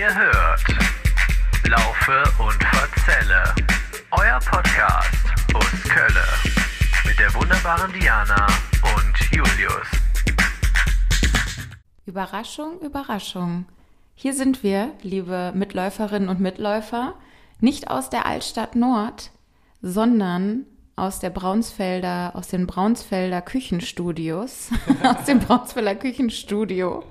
Ihr hört Laufe und Verzelle, euer Podcast aus Kölle mit der wunderbaren Diana und Julius. Überraschung, Überraschung. Hier sind wir, liebe Mitläuferinnen und Mitläufer, nicht aus der Altstadt Nord, sondern aus der Braunsfelder, aus den Braunsfelder Küchenstudios, aus dem Braunsfelder Küchenstudio.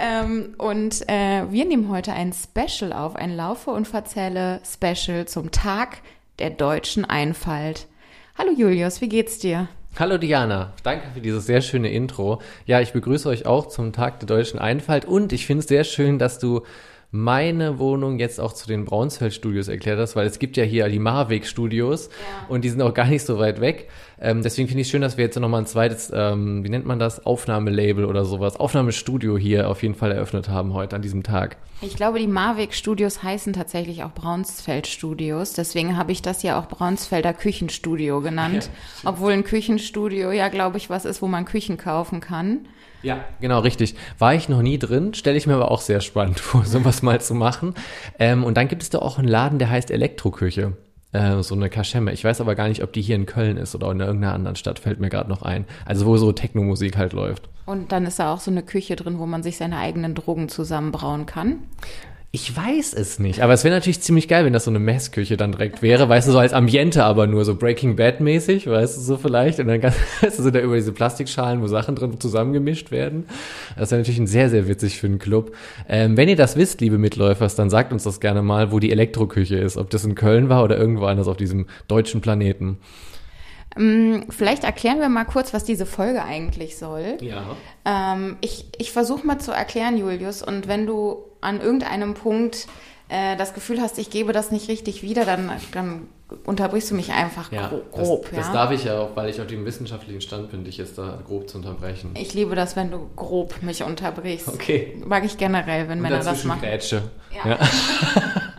Ähm, und äh, wir nehmen heute ein Special auf, ein Laufe und Verzähle Special zum Tag der deutschen Einfalt. Hallo Julius, wie geht's dir? Hallo Diana, danke für dieses sehr schöne Intro. Ja, ich begrüße euch auch zum Tag der deutschen Einfalt und ich finde es sehr schön, dass du meine Wohnung jetzt auch zu den Braunsfeld-Studios erklärt hast, weil es gibt ja hier die Marweg-Studios ja. und die sind auch gar nicht so weit weg. Ähm, deswegen finde ich schön, dass wir jetzt nochmal ein zweites, ähm, wie nennt man das, Aufnahmelabel oder sowas, Aufnahmestudio hier auf jeden Fall eröffnet haben heute an diesem Tag. Ich glaube, die Marweg Studios heißen tatsächlich auch Braunsfeld Studios. Deswegen habe ich das ja auch Braunsfelder Küchenstudio genannt. Ja, obwohl ein Küchenstudio ja, glaube ich, was ist, wo man Küchen kaufen kann. Ja, genau, richtig. War ich noch nie drin, stelle ich mir aber auch sehr spannend vor, sowas mal zu machen. Ähm, und dann gibt es da auch einen Laden, der heißt Elektroküche. Äh, so eine Kaschemme. Ich weiß aber gar nicht, ob die hier in Köln ist oder in irgendeiner anderen Stadt, fällt mir gerade noch ein. Also wo so Techno-Musik halt läuft. Und dann ist da auch so eine Küche drin, wo man sich seine eigenen Drogen zusammenbrauen kann. Ich weiß es nicht, aber es wäre natürlich ziemlich geil, wenn das so eine Messküche dann direkt wäre, weißt du, so als Ambiente aber nur, so Breaking Bad mäßig, weißt du, so vielleicht. Und dann weißt du, sind da über diese Plastikschalen, wo Sachen drin zusammengemischt werden. Das wäre natürlich ein sehr, sehr witzig für einen Club. Ähm, wenn ihr das wisst, liebe Mitläufers, dann sagt uns das gerne mal, wo die Elektroküche ist, ob das in Köln war oder irgendwo anders auf diesem deutschen Planeten. Ähm, vielleicht erklären wir mal kurz, was diese Folge eigentlich soll. Ja. Ähm, ich ich versuche mal zu erklären, Julius, und wenn du an irgendeinem Punkt äh, das Gefühl hast, ich gebe das nicht richtig wieder, dann, dann unterbrichst du mich einfach ja, grob. Das, ja? darf ich ja auch, weil ich auf dem wissenschaftlichen Stand bin, dich jetzt da grob zu unterbrechen. Ich liebe das, wenn du grob mich unterbrichst. Okay. Mag ich generell, wenn Und Männer das machen. Grätsche. Ja. ja.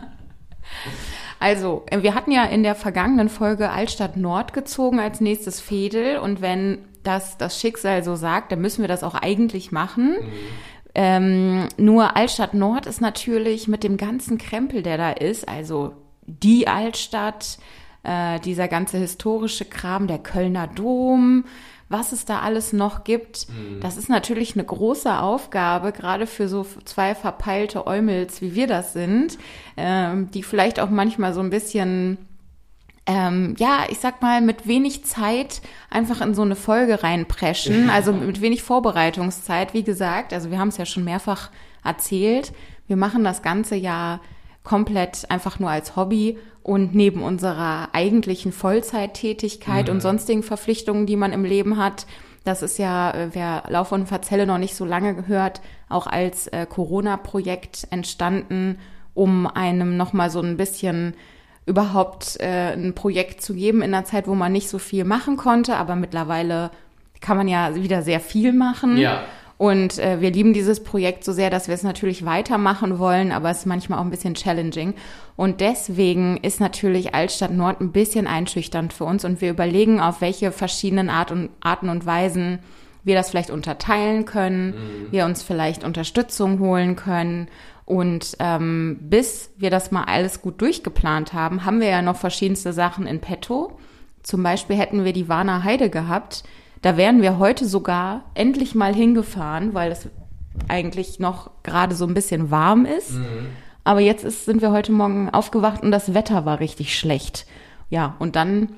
Also, äh, wir hatten ja in der vergangenen Folge Altstadt Nord gezogen als nächstes Fädel und wenn das das Schicksal so sagt, dann müssen wir das auch eigentlich machen. Mhm. Ähm, nur Altstadt Nord ist natürlich mit dem ganzen Krempel, der da ist, also die Altstadt, äh, dieser ganze historische Kram, der Kölner Dom, was es da alles noch gibt. Mhm. Das ist natürlich eine große Aufgabe, gerade für so zwei verpeilte Eumels, wie wir das sind, ähm, die vielleicht auch manchmal so ein bisschen ähm, ja, ich sag mal, mit wenig Zeit einfach in so eine Folge reinpreschen, also mit wenig Vorbereitungszeit, wie gesagt. Also wir haben es ja schon mehrfach erzählt. Wir machen das ganze Jahr komplett einfach nur als Hobby und neben unserer eigentlichen Vollzeittätigkeit mhm. und sonstigen Verpflichtungen, die man im Leben hat, das ist ja, äh, wer Lauf und Verzelle noch nicht so lange gehört, auch als äh, Corona-Projekt entstanden, um einem nochmal so ein bisschen überhaupt äh, ein Projekt zu geben in einer Zeit, wo man nicht so viel machen konnte, aber mittlerweile kann man ja wieder sehr viel machen. Ja. Und äh, wir lieben dieses Projekt so sehr, dass wir es natürlich weitermachen wollen, aber es ist manchmal auch ein bisschen challenging. Und deswegen ist natürlich Altstadt Nord ein bisschen einschüchternd für uns und wir überlegen, auf welche verschiedenen Art und, Arten und Weisen wir das vielleicht unterteilen können, mhm. wir uns vielleicht Unterstützung holen können. Und ähm, bis wir das mal alles gut durchgeplant haben, haben wir ja noch verschiedenste Sachen in petto. Zum Beispiel hätten wir die Warner Heide gehabt, da wären wir heute sogar endlich mal hingefahren, weil es eigentlich noch gerade so ein bisschen warm ist. Mhm. Aber jetzt ist, sind wir heute Morgen aufgewacht und das Wetter war richtig schlecht. Ja, und dann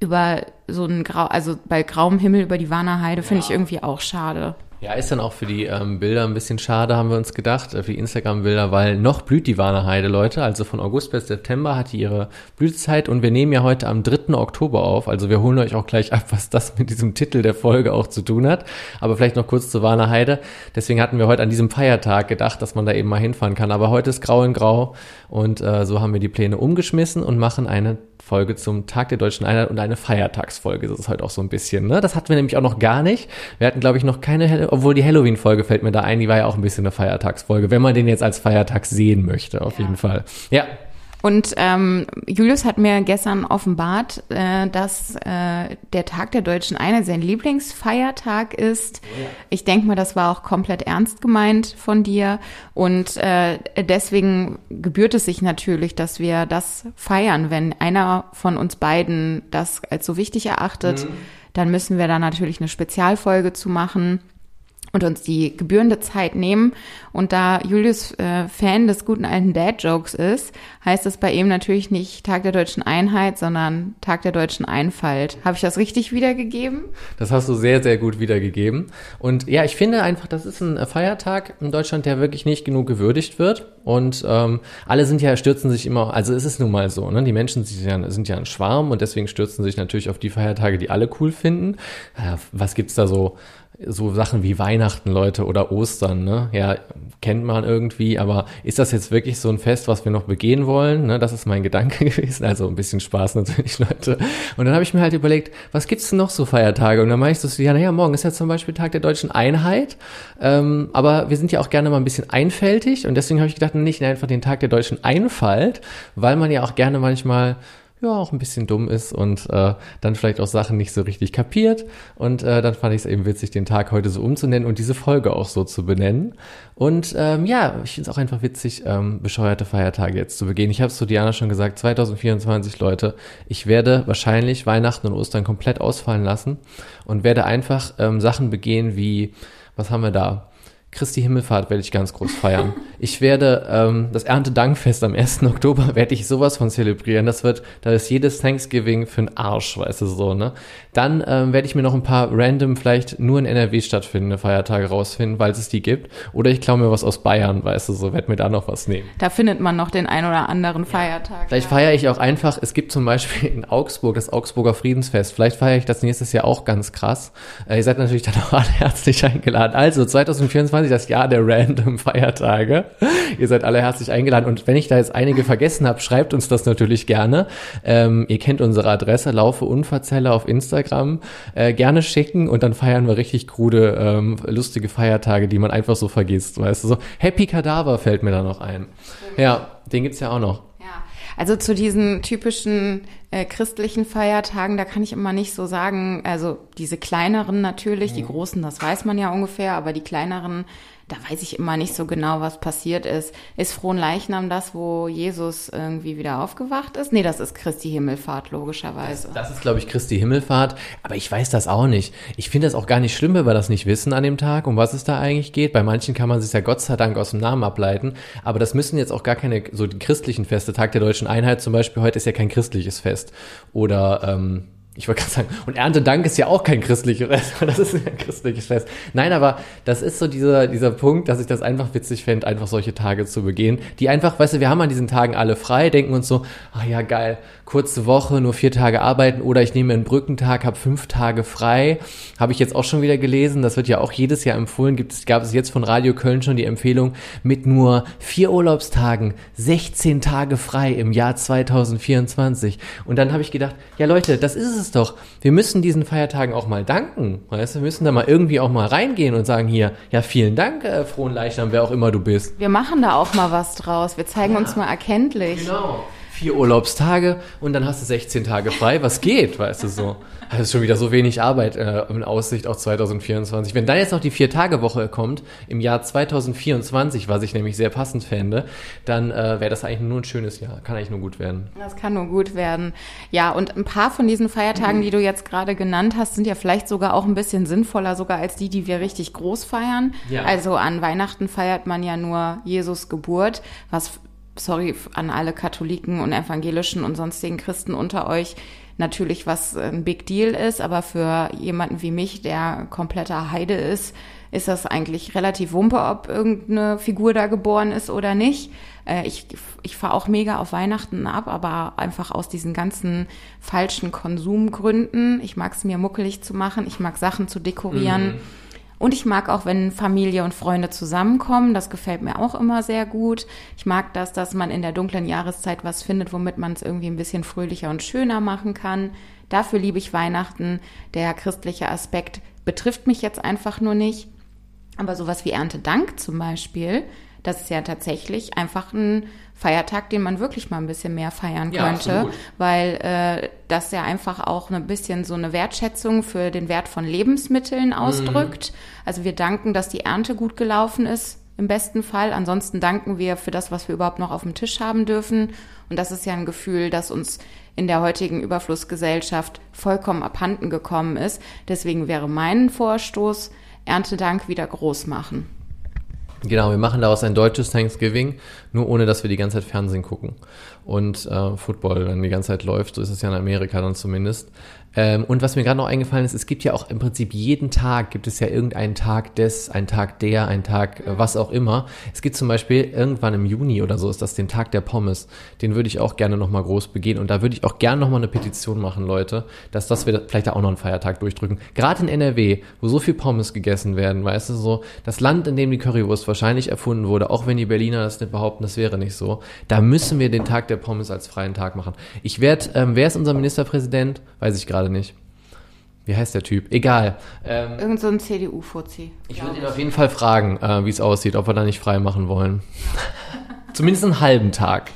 über so ein Grau, also bei grauem Himmel über die Warner Heide ja. finde ich irgendwie auch schade. Ja, ist dann auch für die ähm, Bilder ein bisschen schade, haben wir uns gedacht, äh, für die Instagram-Bilder, weil noch blüht die Warner Heide, Leute. Also von August bis September hat die ihre Blütezeit und wir nehmen ja heute am 3. Oktober auf. Also wir holen euch auch gleich ab, was das mit diesem Titel der Folge auch zu tun hat. Aber vielleicht noch kurz zur Warner Heide. Deswegen hatten wir heute an diesem Feiertag gedacht, dass man da eben mal hinfahren kann. Aber heute ist grau in grau und äh, so haben wir die Pläne umgeschmissen und machen eine Folge zum Tag der Deutschen Einheit und eine Feiertagsfolge. Das ist halt auch so ein bisschen, ne? Das hatten wir nämlich auch noch gar nicht. Wir hatten, glaube ich, noch keine, obwohl die Halloween-Folge fällt mir da ein, die war ja auch ein bisschen eine Feiertagsfolge, wenn man den jetzt als Feiertag sehen möchte, auf ja. jeden Fall. Ja. Und ähm, Julius hat mir gestern offenbart, äh, dass äh, der Tag der deutschen Einheit sein Lieblingsfeiertag ist. Oh. Ich denke mal, das war auch komplett ernst gemeint von dir. Und äh, deswegen gebührt es sich natürlich, dass wir das feiern, wenn einer von uns beiden das als so wichtig erachtet. Mhm. Dann müssen wir da natürlich eine Spezialfolge zu machen und uns die gebührende Zeit nehmen. Und da Julius äh, Fan des guten alten Dad-Jokes ist, heißt es bei ihm natürlich nicht Tag der deutschen Einheit, sondern Tag der deutschen Einfalt. Habe ich das richtig wiedergegeben? Das hast du sehr, sehr gut wiedergegeben. Und ja, ich finde einfach, das ist ein Feiertag in Deutschland, der wirklich nicht genug gewürdigt wird. Und ähm, alle sind ja, stürzen sich immer, also es ist nun mal so, ne? Die Menschen sind ja, sind ja ein Schwarm und deswegen stürzen sich natürlich auf die Feiertage, die alle cool finden. Ja, was gibt's da so? So Sachen wie Weihnachten, Leute, oder Ostern, ne? Ja, kennt man irgendwie, aber ist das jetzt wirklich so ein Fest, was wir noch begehen wollen? Ne? Das ist mein Gedanke gewesen. Also ein bisschen Spaß natürlich, Leute. Und dann habe ich mir halt überlegt, was gibt's denn noch so Feiertage? Und dann meinte ich so, ja, naja, morgen ist ja zum Beispiel Tag der deutschen Einheit. Ähm, aber wir sind ja auch gerne mal ein bisschen einfältig und deswegen habe ich gedacht, nicht einfach den Tag der deutschen Einfalt, weil man ja auch gerne manchmal ja auch ein bisschen dumm ist und äh, dann vielleicht auch Sachen nicht so richtig kapiert. Und äh, dann fand ich es eben witzig, den Tag heute so umzunennen und diese Folge auch so zu benennen. Und ähm, ja, ich finde es auch einfach witzig, ähm, bescheuerte Feiertage jetzt zu begehen. Ich habe es zu Diana schon gesagt, 2024 Leute, ich werde wahrscheinlich Weihnachten und Ostern komplett ausfallen lassen und werde einfach ähm, Sachen begehen wie, was haben wir da? Christi Himmelfahrt werde ich ganz groß feiern. Ich werde ähm, das Erntedankfest am 1. Oktober werde ich sowas von zelebrieren. Das wird, da ist jedes Thanksgiving für einen Arsch, weißt du so, ne? Dann ähm, werde ich mir noch ein paar random, vielleicht nur in NRW stattfindende Feiertage rausfinden, weil es die gibt. Oder ich klaue mir was aus Bayern, weißt du so, werde mir da noch was nehmen. Da findet man noch den ein oder anderen Feiertag. Vielleicht ja. feiere ich auch einfach, es gibt zum Beispiel in Augsburg das Augsburger Friedensfest. Vielleicht feiere ich das nächstes Jahr auch ganz krass. Äh, ihr seid natürlich dann auch alle herzlich eingeladen. Also 2024 quasi das Jahr der random Feiertage. ihr seid alle herzlich eingeladen. Und wenn ich da jetzt einige vergessen habe, schreibt uns das natürlich gerne. Ähm, ihr kennt unsere Adresse, Laufe Unverzelle auf Instagram. Äh, gerne schicken und dann feiern wir richtig krude, ähm, lustige Feiertage, die man einfach so vergisst. Weißt du, so Happy Kadaver fällt mir da noch ein. Ja, den gibt's ja auch noch. Also zu diesen typischen äh, christlichen Feiertagen, da kann ich immer nicht so sagen, also diese kleineren natürlich, mhm. die großen, das weiß man ja ungefähr, aber die kleineren, da weiß ich immer nicht so genau, was passiert ist. Ist Frohenleichnam das, wo Jesus irgendwie wieder aufgewacht ist? Nee, das ist Christi Himmelfahrt, logischerweise. Das, das ist, glaube ich, Christi Himmelfahrt, aber ich weiß das auch nicht. Ich finde das auch gar nicht schlimm, wenn wir das nicht wissen an dem Tag, um was es da eigentlich geht. Bei manchen kann man sich ja Gott sei Dank aus dem Namen ableiten, aber das müssen jetzt auch gar keine, so die christlichen Feste, Tag der Deutschen Einheit zum Beispiel, heute ist ja kein christliches Fest. Oder, ähm, ich wollte gerade sagen, und Erntedank ist ja auch kein christliches das ist ein christliches Fest. Nein, aber das ist so dieser, dieser Punkt, dass ich das einfach witzig fände, einfach solche Tage zu begehen, die einfach, weißt du, wir haben an diesen Tagen alle frei, denken uns so, ah ja, geil, kurze Woche, nur vier Tage arbeiten oder ich nehme einen Brückentag, habe fünf Tage frei. Habe ich jetzt auch schon wieder gelesen, das wird ja auch jedes Jahr empfohlen, gibt gab es jetzt von Radio Köln schon die Empfehlung, mit nur vier Urlaubstagen 16 Tage frei im Jahr 2024. Und dann habe ich gedacht, ja Leute, das ist es es doch. Wir müssen diesen Feiertagen auch mal danken. Weißt wir müssen da mal irgendwie auch mal reingehen und sagen hier, ja, vielen Dank, äh, frohen Leichnam, wer auch immer du bist. Wir machen da auch mal was draus. Wir zeigen ja. uns mal erkenntlich. Genau vier Urlaubstage und dann hast du 16 Tage frei. Was geht, weißt du so? Das ist schon wieder so wenig Arbeit äh, in Aussicht auf 2024. Wenn dann jetzt noch die Vier-Tage-Woche kommt, im Jahr 2024, was ich nämlich sehr passend fände, dann äh, wäre das eigentlich nur ein schönes Jahr. Kann eigentlich nur gut werden. Das kann nur gut werden. Ja, und ein paar von diesen Feiertagen, die du jetzt gerade genannt hast, sind ja vielleicht sogar auch ein bisschen sinnvoller, sogar als die, die wir richtig groß feiern. Ja. Also an Weihnachten feiert man ja nur Jesus Geburt, was sorry an alle Katholiken und evangelischen und sonstigen Christen unter euch, natürlich was ein Big Deal ist, aber für jemanden wie mich, der kompletter Heide ist, ist das eigentlich relativ wumpe, ob irgendeine Figur da geboren ist oder nicht. Äh, ich, ich fahre auch mega auf Weihnachten ab, aber einfach aus diesen ganzen falschen Konsumgründen. Ich mag es mir muckelig zu machen, ich mag Sachen zu dekorieren. Mhm und ich mag auch, wenn Familie und Freunde zusammenkommen. Das gefällt mir auch immer sehr gut. Ich mag das, dass man in der dunklen Jahreszeit was findet, womit man es irgendwie ein bisschen fröhlicher und schöner machen kann. Dafür liebe ich Weihnachten. Der christliche Aspekt betrifft mich jetzt einfach nur nicht. Aber sowas wie Erntedank zum Beispiel, das ist ja tatsächlich einfach ein Feiertag, den man wirklich mal ein bisschen mehr feiern Ja, könnte, absolut. weil äh, das ja einfach auch ein bisschen so eine Wertschätzung für den Wert von Lebensmitteln ausdrückt. Also wir danken, dass die Ernte gut gelaufen ist, im besten Fall. Ansonsten danken wir für das, was wir überhaupt noch auf dem Tisch haben dürfen. Und das ist ja ein Gefühl, das uns in der heutigen Überflussgesellschaft vollkommen abhanden gekommen ist. Deswegen wäre mein Vorstoß, Erntedank wieder groß machen. Genau, wir machen daraus ein deutsches Thanksgiving, nur ohne, dass wir die ganze Zeit Fernsehen gucken und äh, Football dann die ganze Zeit läuft. So ist es ja in Amerika dann zumindest. Ähm, und was mir gerade noch eingefallen ist, es gibt ja auch im Prinzip jeden Tag gibt es ja irgendeinen Tag des, ein Tag der, ein Tag äh, was auch immer. Es gibt zum Beispiel irgendwann im Juni oder so ist das den Tag der Pommes. Den würde ich auch gerne nochmal groß begehen und da würde ich auch gerne nochmal eine Petition machen, Leute, dass das wir vielleicht da auch noch einen Feiertag durchdrücken. Gerade in NRW, wo so viel Pommes gegessen werden, weißt du so, das Land, in dem die Currywurst wahrscheinlich erfunden wurde, auch wenn die Berliner das nicht behaupten, das wäre nicht so, da müssen wir den Tag der Pommes als freien Tag machen. Ich werde, ähm, wer ist unser Ministerpräsident? Weiß ich gerade nicht. Wie heißt der Typ? Egal. Ähm, Irgend so ein CDU-Fuzzi. ich würde ihn auf jeden Fall fragen, äh, wie es aussieht, ob wir da nicht frei machen wollen. Zumindest einen halben Tag.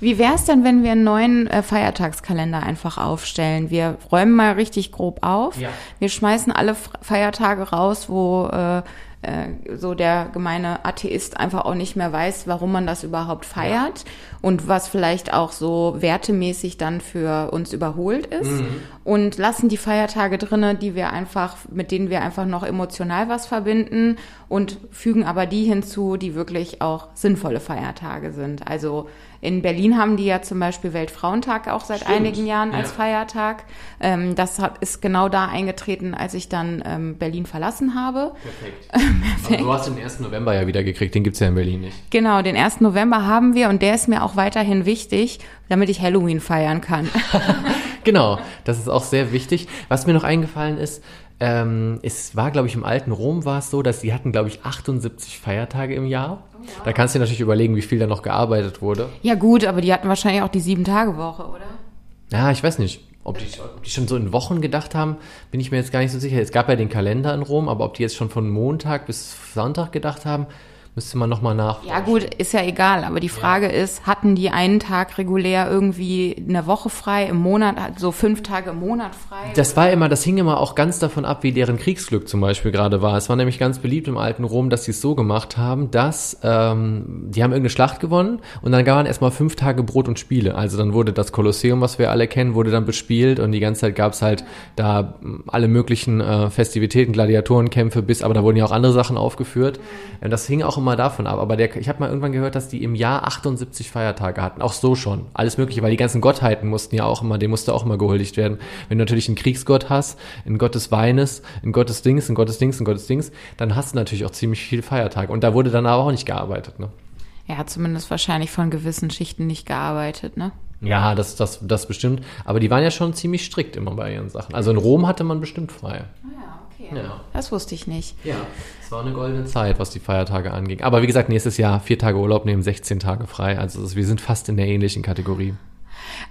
Wie wäre es denn, wenn wir einen neuen äh, Feiertagskalender einfach aufstellen? Wir räumen mal richtig grob auf. Ja. Wir schmeißen alle Feiertage raus, wo äh, äh, so der gemeine Atheist einfach auch nicht mehr weiß, warum man das überhaupt feiert und was vielleicht auch so wertemäßig dann für uns überholt ist. Und lassen die Feiertage drinne, die wir einfach, mit denen wir einfach noch emotional was verbinden und fügen aber die hinzu, die wirklich auch sinnvolle Feiertage sind. Also in Berlin haben die ja zum Beispiel Weltfrauentag auch seit Stimmt, einigen Jahren als ja. Feiertag. Ähm, das hat, ist genau da eingetreten, als ich dann ähm, Berlin verlassen habe. Perfekt. Aber du hast den 1. November ja wieder gekriegt, den gibt's ja in Berlin nicht. Genau, den 1. November haben wir und der ist mir auch weiterhin wichtig, damit ich Halloween feiern kann. Genau, das ist auch sehr wichtig. Was mir noch eingefallen ist, ähm, es war, glaube ich, im alten Rom war es so, dass sie hatten, glaube ich, 78 Feiertage im Jahr. Da kannst du dir natürlich überlegen, wie viel da noch gearbeitet wurde. ja gut, aber die hatten wahrscheinlich auch die Sieben-Tage-Woche, oder? Ja, ich weiß nicht. Ob die, ob die schon so in Wochen gedacht haben, bin ich mir jetzt gar nicht so sicher. Es gab ja den Kalender in Rom, aber ob die jetzt schon von Montag bis Sonntag gedacht haben, müsste man nochmal nach. Ja gut, ist ja egal, aber die Frage ist, hatten die einen Tag regulär irgendwie eine Woche frei, im Monat, so fünf Tage im Monat frei? Das war immer, das hing immer auch ganz davon ab, wie deren Kriegsglück zum Beispiel gerade war. Es war nämlich ganz beliebt im alten Rom, dass sie es so gemacht haben, dass ähm, die haben irgendeine Schlacht gewonnen und dann waren erstmal fünf Tage Brot und Spiele. Also dann wurde das Kolosseum, was wir alle kennen, wurde dann bespielt und die ganze Zeit gab's halt da mm, alle möglichen äh, Festivitäten, Gladiatorenkämpfe bis, aber da wurden ja auch andere Sachen aufgeführt. Äh, Das hing auch immer davon ab. Aber der, ich habe mal irgendwann gehört, dass die im Jahr 78 Feiertage hatten. Auch so schon. Alles Mögliche, weil die ganzen Gottheiten mussten ja auch immer, dem musste auch immer gehuldigt werden. Wenn du natürlich einen Kriegsgott hast, einen Gott des Weines, einen Gott des Dings, einen Gott des Dings, einen Gott des Dings, dann hast du natürlich auch ziemlich viel Feiertage. Und da wurde dann aber auch nicht gearbeitet, ne? Ja, zumindest wahrscheinlich von gewissen Schichten nicht gearbeitet, ne? Ja, das, das, das bestimmt. Aber die waren ja schon ziemlich strikt immer bei ihren Sachen. Also in Rom hatte man bestimmt frei. Ja, okay. Ja. Das wusste ich nicht. Ja, es war eine goldene Zeit, was die Feiertage anging. Aber wie gesagt, nächstes Jahr vier Tage Urlaub nehmen, 16 Tage frei. Also wir sind fast in der ähnlichen Kategorie.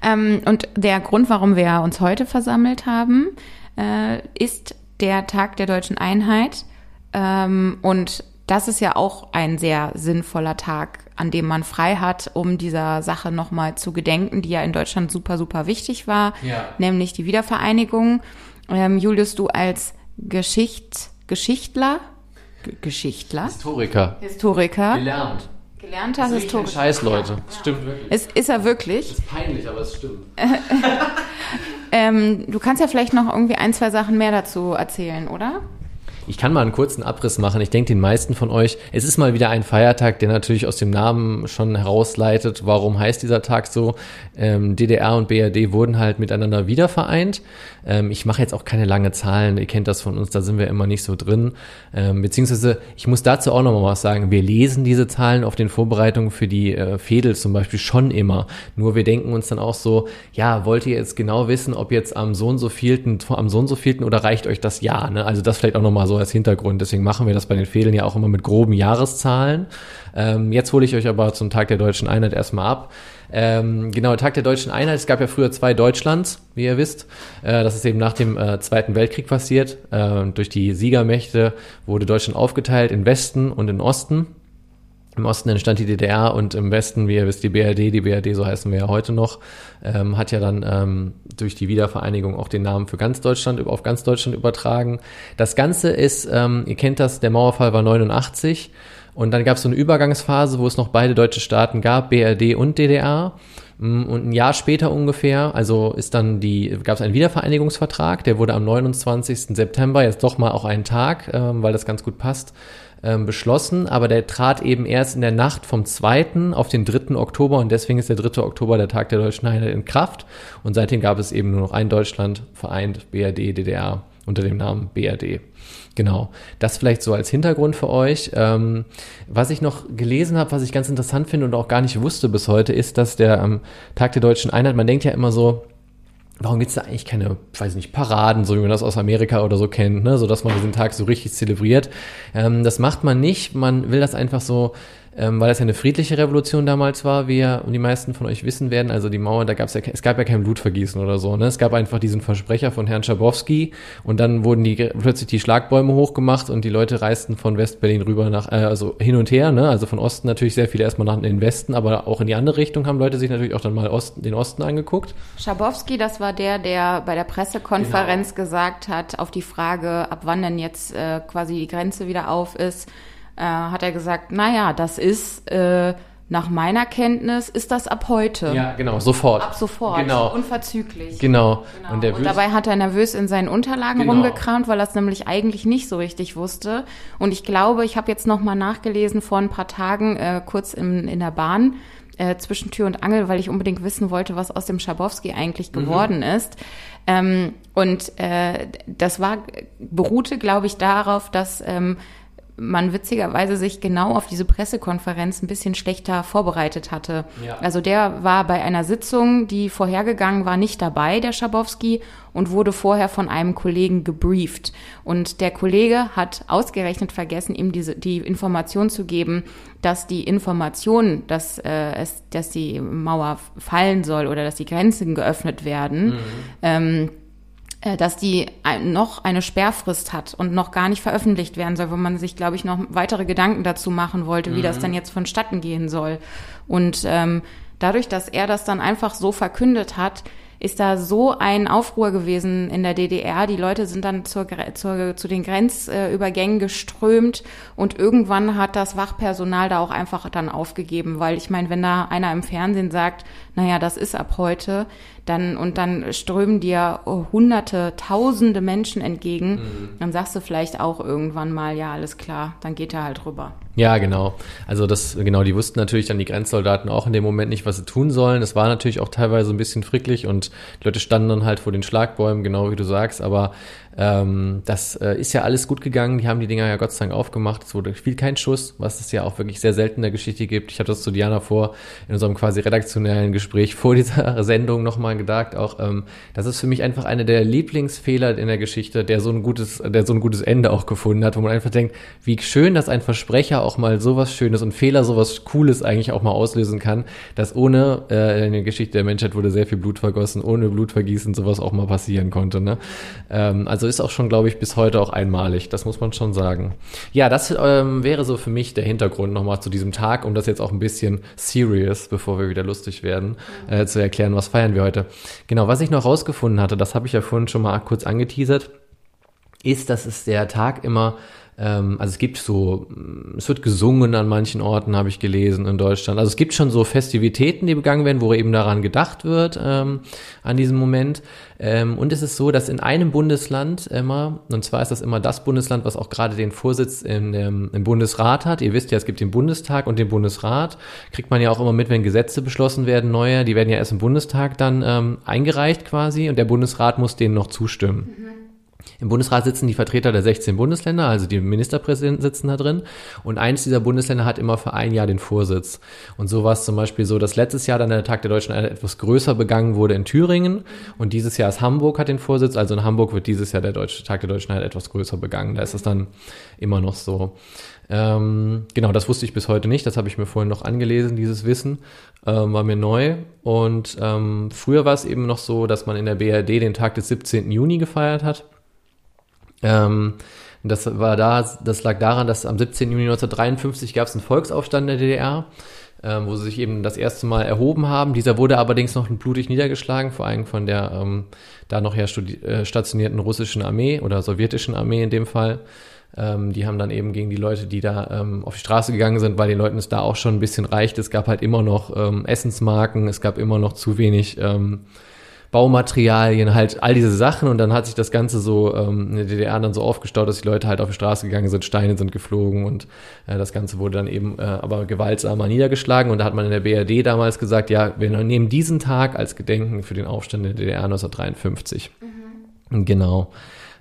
Ähm, und der Grund, warum wir uns heute versammelt haben, äh, ist der Tag der deutschen Einheit. Ähm, und das ist ja auch ein sehr sinnvoller Tag, an dem man frei hat, um dieser Sache nochmal zu gedenken, die ja in Deutschland super, super wichtig war, Ja. nämlich die Wiedervereinigung. Ähm, Julius, du als Geschicht, Geschichtler, G Geschichtler, Historiker. Historiker, Gelernt. gelernter Das ist Historiker. Scheiß, Leute. Das stimmt wirklich. Es ist er wirklich. ist peinlich, aber es stimmt. Ähm, du kannst ja vielleicht noch irgendwie ein, zwei Sachen mehr dazu erzählen, oder? Ich kann mal einen kurzen Abriss machen. Ich denke, den meisten von euch, es ist mal wieder ein Feiertag, der natürlich aus dem Namen schon herausleitet, warum heißt dieser Tag so. Ähm, DDR und BRD wurden halt miteinander wiedervereint. Ähm, ich mache jetzt auch keine lange Zahlen, ihr kennt das von uns, da sind wir immer nicht so drin. Ähm, beziehungsweise, ich muss dazu auch noch mal was sagen. Wir lesen diese Zahlen auf den Vorbereitungen für die äh, Fädel zum Beispiel schon immer. Nur wir denken uns dann auch so, ja, wollt ihr jetzt genau wissen, ob jetzt am so und so vielten, am so und so vielten oder reicht euch das Jahr? Ne? Also das vielleicht auch noch mal so als Hintergrund. Deswegen machen wir das bei den Fädeln ja auch immer mit groben Jahreszahlen. Ähm, jetzt hole ich euch aber zum Tag der deutschen Einheit erstmal ab. Ähm, genau, Tag der deutschen Einheit. Es gab ja früher zwei Deutschlands, wie ihr wisst. Äh, das ist eben nach dem äh, Zweiten Weltkrieg passiert. Äh, durch die Siegermächte wurde Deutschland aufgeteilt in Westen und in Osten. Im Osten entstand die DDR und im Westen, wie ihr wisst, die BRD, die BRD, so heißen wir ja heute noch, ähm, hat ja dann ähm, durch die Wiedervereinigung auch den Namen für ganz Deutschland, auf ganz Deutschland übertragen. Das Ganze ist, ähm, ihr kennt das, der Mauerfall war 89 und dann gab es so eine Übergangsphase, wo es noch beide deutsche Staaten gab, BRD und DDR. Mm, und ein Jahr später ungefähr, also ist dann die, gab es einen Wiedervereinigungsvertrag, der wurde am 29. September, jetzt doch mal auch einen Tag, ähm, weil das ganz gut passt, ähm, beschlossen, aber der trat eben erst in der Nacht vom 2. auf den 3. Oktober und deswegen ist der 3. Oktober der Tag der Deutschen Einheit in Kraft und seitdem gab es eben nur noch ein Deutschland, vereint BRD, DDR unter dem Namen BRD. Genau, das vielleicht so als Hintergrund für euch. Ähm, was ich noch gelesen habe, was ich ganz interessant finde und auch gar nicht wusste bis heute, ist, dass der ähm, Tag der Deutschen Einheit, man denkt ja immer so, warum gibt es da eigentlich keine, weiß nicht, Paraden, so wie man das aus Amerika oder so kennt, ne, so dass man diesen Tag so richtig zelebriert. Ähm, das macht man nicht, man will das einfach so ähm, weil das ja eine friedliche Revolution damals war, wie ja die meisten von euch wissen werden. Also die Mauer, da gab es ja, es gab ja kein Blutvergießen oder so. Ne? Es gab einfach diesen Versprecher von Herrn Schabowski und dann wurden die plötzlich die Schlagbäume hochgemacht und die Leute reisten von Westberlin rüber nach, äh, also hin und her. Ne? Also von Osten natürlich sehr viele erstmal nach in den Westen, aber auch in die andere Richtung haben Leute sich natürlich auch dann mal Osten, den Osten angeguckt. Schabowski, das war der, der bei der Pressekonferenz genau. gesagt hat, auf die Frage, ab wann denn jetzt äh, quasi die Grenze wieder auf ist, äh, hat er gesagt, naja, das ist äh, nach meiner Kenntnis ist das ab heute. Ja, genau, sofort. Ab sofort. Genau. Unverzüglich. Genau. genau. Und, Und, dabei hat er nervös in seinen Unterlagen genau. rumgekramt, weil er es nämlich eigentlich nicht so richtig wusste. Und ich glaube, ich habe jetzt nochmal nachgelesen vor ein paar Tagen, äh, kurz in, in der Bahn, äh, zwischen Tür und Angel, weil ich unbedingt wissen wollte, was aus dem Schabowski eigentlich mhm. geworden mhm. ist. Ähm, und äh, das war beruhte, glaube ich, darauf, dass ähm, man witzigerweise sich genau auf diese Pressekonferenz ein bisschen schlechter vorbereitet hatte. Ja. Also der war bei einer Sitzung, die vorhergegangen war, nicht dabei, der Schabowski, und wurde vorher von einem Kollegen gebrieft. Und der Kollege hat ausgerechnet vergessen, ihm diese, die Information zu geben, dass die Information, dass, äh, es, dass die Mauer fallen soll oder dass die Grenzen geöffnet werden, mhm. ähm, äh, dass die noch eine Sperrfrist hat und noch gar nicht veröffentlicht werden soll, wo man sich, glaube ich, noch weitere Gedanken dazu machen wollte, wie mhm. das dann jetzt vonstatten gehen soll. Und ähm, dadurch, dass er das dann einfach so verkündet hat, ist da so ein Aufruhr gewesen in der DDR. Die Leute sind dann zur, zur, zu den Grenzübergängen geströmt und irgendwann hat das Wachpersonal da auch einfach dann aufgegeben, weil ich meine, wenn da einer im Fernsehen sagt, naja, das ist ab heute, dann und dann strömen dir hunderte, tausende Menschen entgegen, mhm. dann sagst du vielleicht auch irgendwann mal, ja, alles klar, dann geht er halt rüber. Ja, genau. Also das, genau, die wussten natürlich dann die Grenzsoldaten auch in dem Moment nicht, was sie tun sollen. Es war natürlich auch teilweise ein bisschen fricklich und die Leute standen dann halt vor den Schlagbäumen, genau wie du sagst, aber ähm, das äh, ist ja alles gut gegangen. Die haben die Dinger ja Gott sei Dank aufgemacht. Es wurde viel kein Schuss, was es ja auch wirklich sehr selten in der Geschichte gibt. Ich hatte das zu Diana vor in unserem quasi redaktionellen Gespräch vor dieser Sendung nochmal gedacht. Auch ähm, das ist für mich einfach eine der Lieblingsfehler in der Geschichte, der so ein gutes, der so ein gutes Ende auch gefunden hat, wo man einfach denkt, wie schön, dass ein Versprecher auch mal sowas Schönes und Fehler sowas Cooles eigentlich auch mal auslösen kann, dass ohne äh, in der Geschichte der Menschheit wurde sehr viel Blut vergossen, ohne Blutvergießen sowas auch mal passieren konnte. Ne? Ähm, also also ist auch schon, glaube ich, bis heute auch einmalig. Das muss man schon sagen. Ja, das ähm, wäre so für mich der Hintergrund nochmal zu diesem Tag, um das jetzt auch ein bisschen serious, bevor wir wieder lustig werden, äh, zu erklären, was feiern wir heute. Genau, was ich noch rausgefunden hatte, das habe ich ja vorhin schon mal kurz angeteasert, ist, dass es der Tag immer also es gibt so, es wird gesungen an manchen Orten, habe ich gelesen in Deutschland. Also es gibt schon so Festivitäten, die begangen werden, wo eben daran gedacht wird, ähm, an diesem Moment. Ähm, und es ist so, dass in einem Bundesland immer, und zwar ist das immer das Bundesland, was auch gerade den Vorsitz in dem, im Bundesrat hat. Ihr wisst ja, es gibt den Bundestag und den Bundesrat. Kriegt man ja auch immer mit, wenn Gesetze beschlossen werden, neue. Die werden ja erst im Bundestag dann ähm, eingereicht quasi und der Bundesrat muss denen noch zustimmen. Mhm. Im Bundesrat sitzen die Vertreter der 16 Bundesländer, also die Ministerpräsidenten sitzen da drin. Und eins dieser Bundesländer hat immer für ein Jahr den Vorsitz. Und so war es zum Beispiel so, dass letztes Jahr dann der Tag der Deutschen Einheit etwas größer begangen wurde in Thüringen. Und dieses Jahr ist Hamburg hat den Vorsitz. Also in Hamburg wird dieses Jahr der Deutsche Tag der Deutschen Einheit etwas größer begangen. Da ist es dann immer noch so. Ähm, genau, das wusste ich bis heute nicht. Das habe ich mir vorhin noch angelesen, dieses Wissen. Ähm, war mir neu. Und ähm, früher war es eben noch so, dass man in der BRD den Tag des 17. Juni gefeiert hat. Ähm, das war da, das lag daran, dass am 17. Juni 1953 gab es einen Volksaufstand in der DDR, ähm, wo sie sich eben das erste Mal erhoben haben. Dieser wurde allerdings noch blutig niedergeschlagen, vor allem von der ähm, da noch ja äh, stationierten russischen Armee oder sowjetischen Armee in dem Fall. Ähm, die haben dann eben gegen die Leute, die da ähm, auf die Straße gegangen sind, weil den Leuten es da auch schon ein bisschen reicht. Es gab halt immer noch ähm, Essensmarken, es gab immer noch zu wenig ähm, Baumaterialien, halt all diese Sachen und dann hat sich das Ganze so ähm, in der DDR dann so aufgestaut, dass die Leute halt auf die Straße gegangen sind, Steine sind geflogen und äh, das Ganze wurde dann eben äh, aber gewaltsamer niedergeschlagen und da hat man in der BRD damals gesagt, ja, wir nehmen diesen Tag als Gedenken für den Aufstand in der DDR 1953. Mhm. Genau.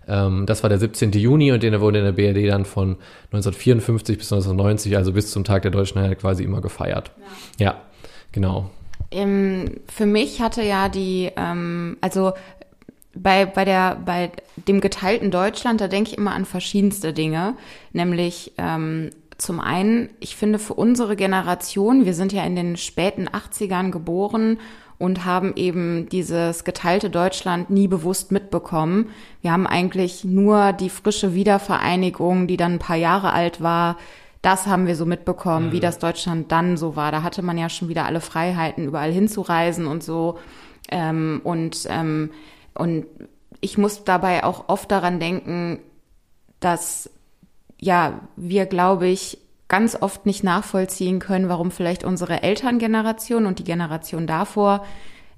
Ähm, das war der 17. Juni und den wurde in der BRD dann von 1954 bis 1990, also bis zum Tag der Deutschen Einheit quasi immer gefeiert. Ja, ja genau. Ähm, für mich hatte ja die, ähm, also bei, bei, der, bei dem geteilten Deutschland, da denke ich immer an verschiedenste Dinge, nämlich ähm, zum einen, ich finde für unsere Generation, wir sind ja in den späten 80ern geboren und haben eben dieses geteilte Deutschland nie bewusst mitbekommen. Wir haben eigentlich nur die frische Wiedervereinigung, die dann ein paar Jahre alt war, das haben wir so mitbekommen, mhm. wie das Deutschland dann so war. Da hatte man ja schon wieder alle Freiheiten, überall hinzureisen und so. Ähm, und, ähm, und ich muss dabei auch oft daran denken, dass ja, wir, glaube ich, ganz oft nicht nachvollziehen können, warum vielleicht unsere Elterngeneration und die Generation davor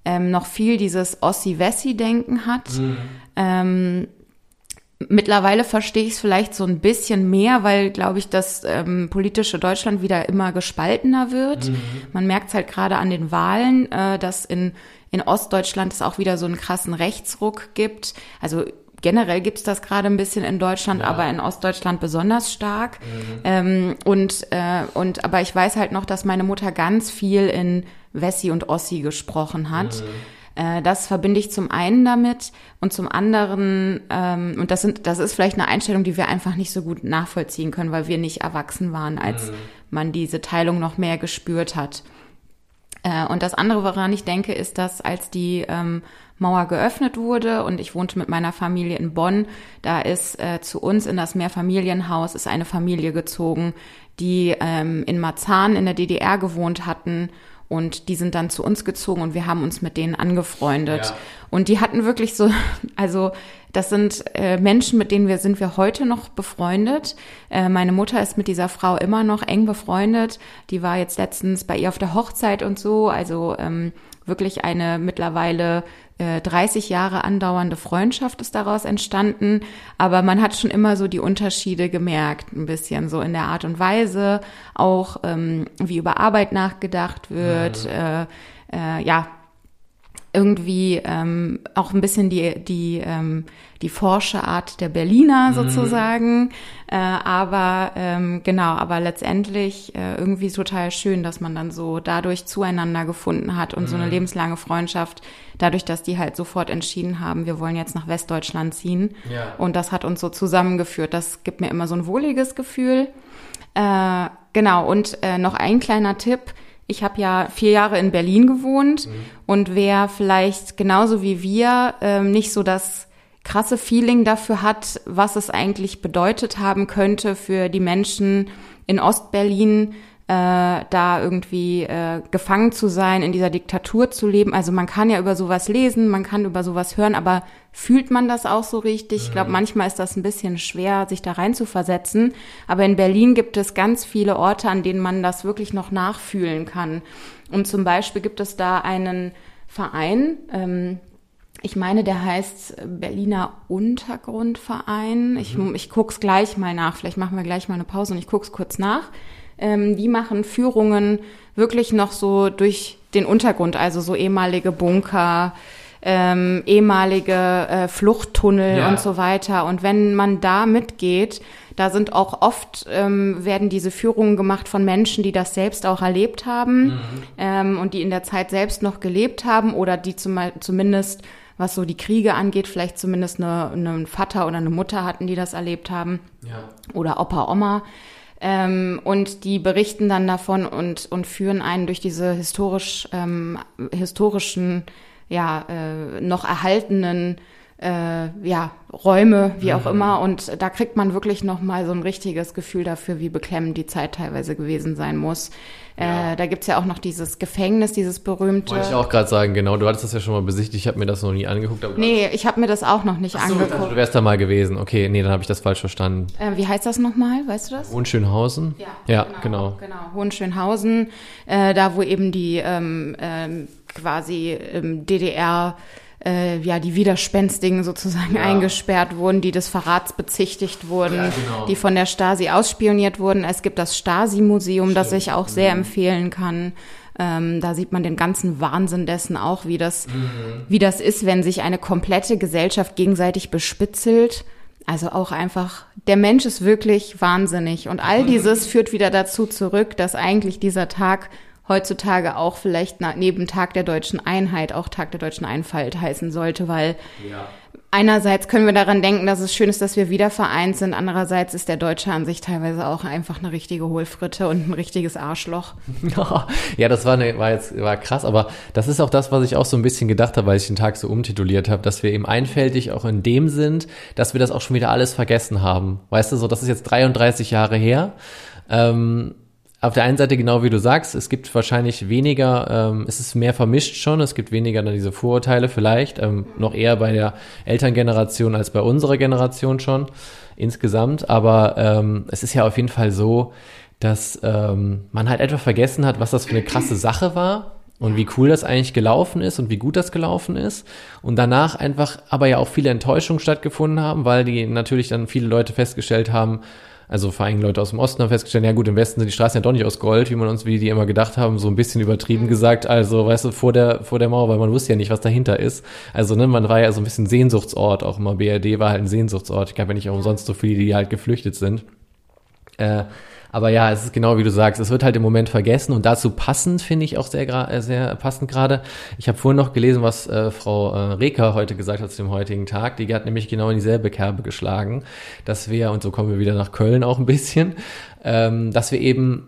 ähm, noch viel dieses Ossi-Wessi-Denken hat. Mhm. Ähm, mittlerweile verstehe ich es vielleicht so ein bisschen mehr, weil, glaube ich, das ähm, politische Deutschland wieder immer gespaltener wird. Mhm. Man merkt es halt gerade an den Wahlen, äh, dass in, in Ostdeutschland es auch wieder so einen krassen Rechtsruck gibt. Also generell gibt's das gerade ein bisschen in Deutschland, ja. aber in Ostdeutschland besonders stark. Mhm. Ähm, und, äh, und aber ich weiß halt noch, dass meine Mutter ganz viel in Wessi und Ossi gesprochen hat. Mhm. Äh, das verbinde ich zum einen damit und zum anderen, ähm, und das sind, das ist vielleicht eine Einstellung, die wir einfach nicht so gut nachvollziehen können, weil wir nicht erwachsen waren, als mhm. man diese Teilung noch mehr gespürt hat. Äh, und das andere, woran ich denke, ist, dass als die ähm, Mauer geöffnet wurde und ich wohnte mit meiner Familie in Bonn. Da ist äh, zu uns in das Mehrfamilienhaus ist eine Familie gezogen, die ähm, in Marzahn in der DDR gewohnt hatten und die sind dann zu uns gezogen und wir haben uns mit denen angefreundet. Ja. Und die hatten wirklich so, also das sind äh, Menschen, mit denen wir sind wir heute noch befreundet. Äh, meine Mutter ist mit dieser Frau immer noch eng befreundet. Die war jetzt letztens bei ihr auf der Hochzeit und so. Also ähm, wirklich eine mittlerweile 30 äh, Jahre andauernde Freundschaft ist daraus entstanden, aber man hat schon immer so die Unterschiede gemerkt, ein bisschen so in der Art und Weise, auch ähm, wie über Arbeit nachgedacht wird, mhm. äh, äh, ja, irgendwie ähm, auch ein bisschen die die ähm, die Forscherart der Berliner mhm. sozusagen, äh, aber ähm, genau, aber letztendlich äh, irgendwie total schön, dass man dann so dadurch zueinander gefunden hat und mhm. so eine mhm. lebenslange Freundschaft, dadurch, dass die halt sofort entschieden haben, wir wollen jetzt nach Westdeutschland ziehen ja. und das hat uns so zusammengeführt. Das gibt mir immer so ein wohliges Gefühl. Äh, genau und äh, noch ein kleiner Tipp ich habe ja vier Jahre in Berlin gewohnt mhm. und wer vielleicht genauso wie wir ähm, nicht so das krasse Feeling dafür hat, was es eigentlich bedeutet haben könnte für die Menschen in Ostberlin, äh, da irgendwie äh, gefangen zu sein, in dieser Diktatur zu leben. Also man kann ja über sowas lesen, man kann über sowas hören, aber fühlt man das auch so richtig? Ich glaube, manchmal ist das ein bisschen schwer, sich da rein zu versetzen. Aber in Berlin gibt es ganz viele Orte, an denen man das wirklich noch nachfühlen kann. Und zum Beispiel gibt es da einen Verein, ähm, ich meine, der heißt Berliner Untergrundverein. Ich, mhm. ich guck's gleich mal nach. Vielleicht machen wir gleich mal eine Pause und ich guck's kurz nach. Ähm, die machen Führungen wirklich noch so durch den Untergrund, also so ehemalige Bunker, ähm, ehemalige äh, Fluchttunnel ja. und so weiter. Und wenn man da mitgeht, da sind auch oft, ähm, werden diese Führungen gemacht von Menschen, die das selbst auch erlebt haben mhm. ähm, und die in der Zeit selbst noch gelebt haben oder die zum, zumindest, was so die Kriege angeht, vielleicht zumindest eine, einen Vater oder eine Mutter hatten, die das erlebt haben. Ja. Oder Opa, Oma. Ähm, und die berichten dann davon und, und führen einen durch diese historisch, ähm, historischen, ja, äh, noch erhaltenen äh, ja, Räume, wie auch immer. Und da kriegt man wirklich nochmal so ein richtiges Gefühl dafür, wie beklemmend die Zeit teilweise gewesen sein muss. Ja. Äh, da gibt's ja auch noch dieses Gefängnis, dieses berühmte. Wollte ich auch gerade sagen, genau. Du hattest das ja schon mal besichtigt. Ich habe mir das noch nie angeguckt. Aber Nee, ich habe mir das auch noch nicht Ach so, angeguckt. du wärst da mal gewesen. Okay, nee, dann habe ich das falsch verstanden. Äh, wie heißt das nochmal? Weißt du das? Hohenschönhausen? ja genau. Genau, Hohenschönhausen, äh, da wo eben die ähm, ähm, quasi ähm, DDR, äh, ja, die Widerspenstigen sozusagen Ja. eingesperrt wurden, die des Verrats bezichtigt wurden, Ja, genau. die von der Stasi ausspioniert wurden. Es gibt das Stasi-Museum, das ich auch sehr Mhm. empfehlen kann. Ähm, da sieht man den ganzen Wahnsinn dessen auch, wie das, Mhm. wie das ist, wenn sich eine komplette Gesellschaft gegenseitig bespitzelt. Also auch einfach, der Mensch ist wirklich wahnsinnig. Und all dieses führt wieder dazu zurück, dass eigentlich dieser Tag heutzutage auch vielleicht neben Tag der deutschen Einheit auch Tag der deutschen Einfalt heißen sollte, weil Ja. einerseits können wir daran denken, dass es schön ist, dass wir wieder vereint sind. Andererseits ist der Deutsche an sich teilweise auch einfach eine richtige Hohlfritte und ein richtiges Arschloch. ja, das war, eine, war jetzt war krass, aber das ist auch das, was ich auch so ein bisschen gedacht habe, weil ich den Tag so umtituliert habe, dass wir eben einfältig auch in dem sind, dass wir das auch schon wieder alles vergessen haben. Weißt du, so, das ist jetzt 33 Jahre her. Ähm, auf der einen Seite genau wie du sagst, es gibt wahrscheinlich weniger, ähm, es ist mehr vermischt schon, es gibt weniger dann diese Vorurteile vielleicht, ähm, noch eher bei der Elterngeneration als bei unserer Generation schon insgesamt, aber ähm, es ist ja auf jeden Fall so, dass ähm, man halt etwa vergessen hat, was das für eine krasse Sache war und wie cool das eigentlich gelaufen ist und wie gut das gelaufen ist. Und danach einfach aber ja auch viele Enttäuschungen stattgefunden haben, weil die natürlich dann viele Leute festgestellt haben, also vor allem Leute aus dem Osten haben festgestellt, ja gut, im Westen sind die Straßen ja doch nicht aus Gold, wie man uns, wie die immer gedacht haben, so ein bisschen übertrieben gesagt, also weißt du, vor der, vor der Mauer, weil man wusste ja nicht, was dahinter ist. Also, ne, man war ja so ein bisschen Sehnsuchtsort, auch immer BRD war halt ein Sehnsuchtsort. Ich gab ja nicht auch umsonst so viele, die halt geflüchtet sind. Äh, aber ja, es ist genau wie du sagst, es wird halt im Moment vergessen und dazu passend finde ich auch sehr, äh, sehr passend gerade. Ich habe vorhin noch gelesen, was äh, Frau äh, Reker heute gesagt hat zu dem heutigen Tag. Die hat nämlich genau in dieselbe Kerbe geschlagen, dass wir, und so kommen wir wieder nach Köln auch ein bisschen, ähm, dass wir eben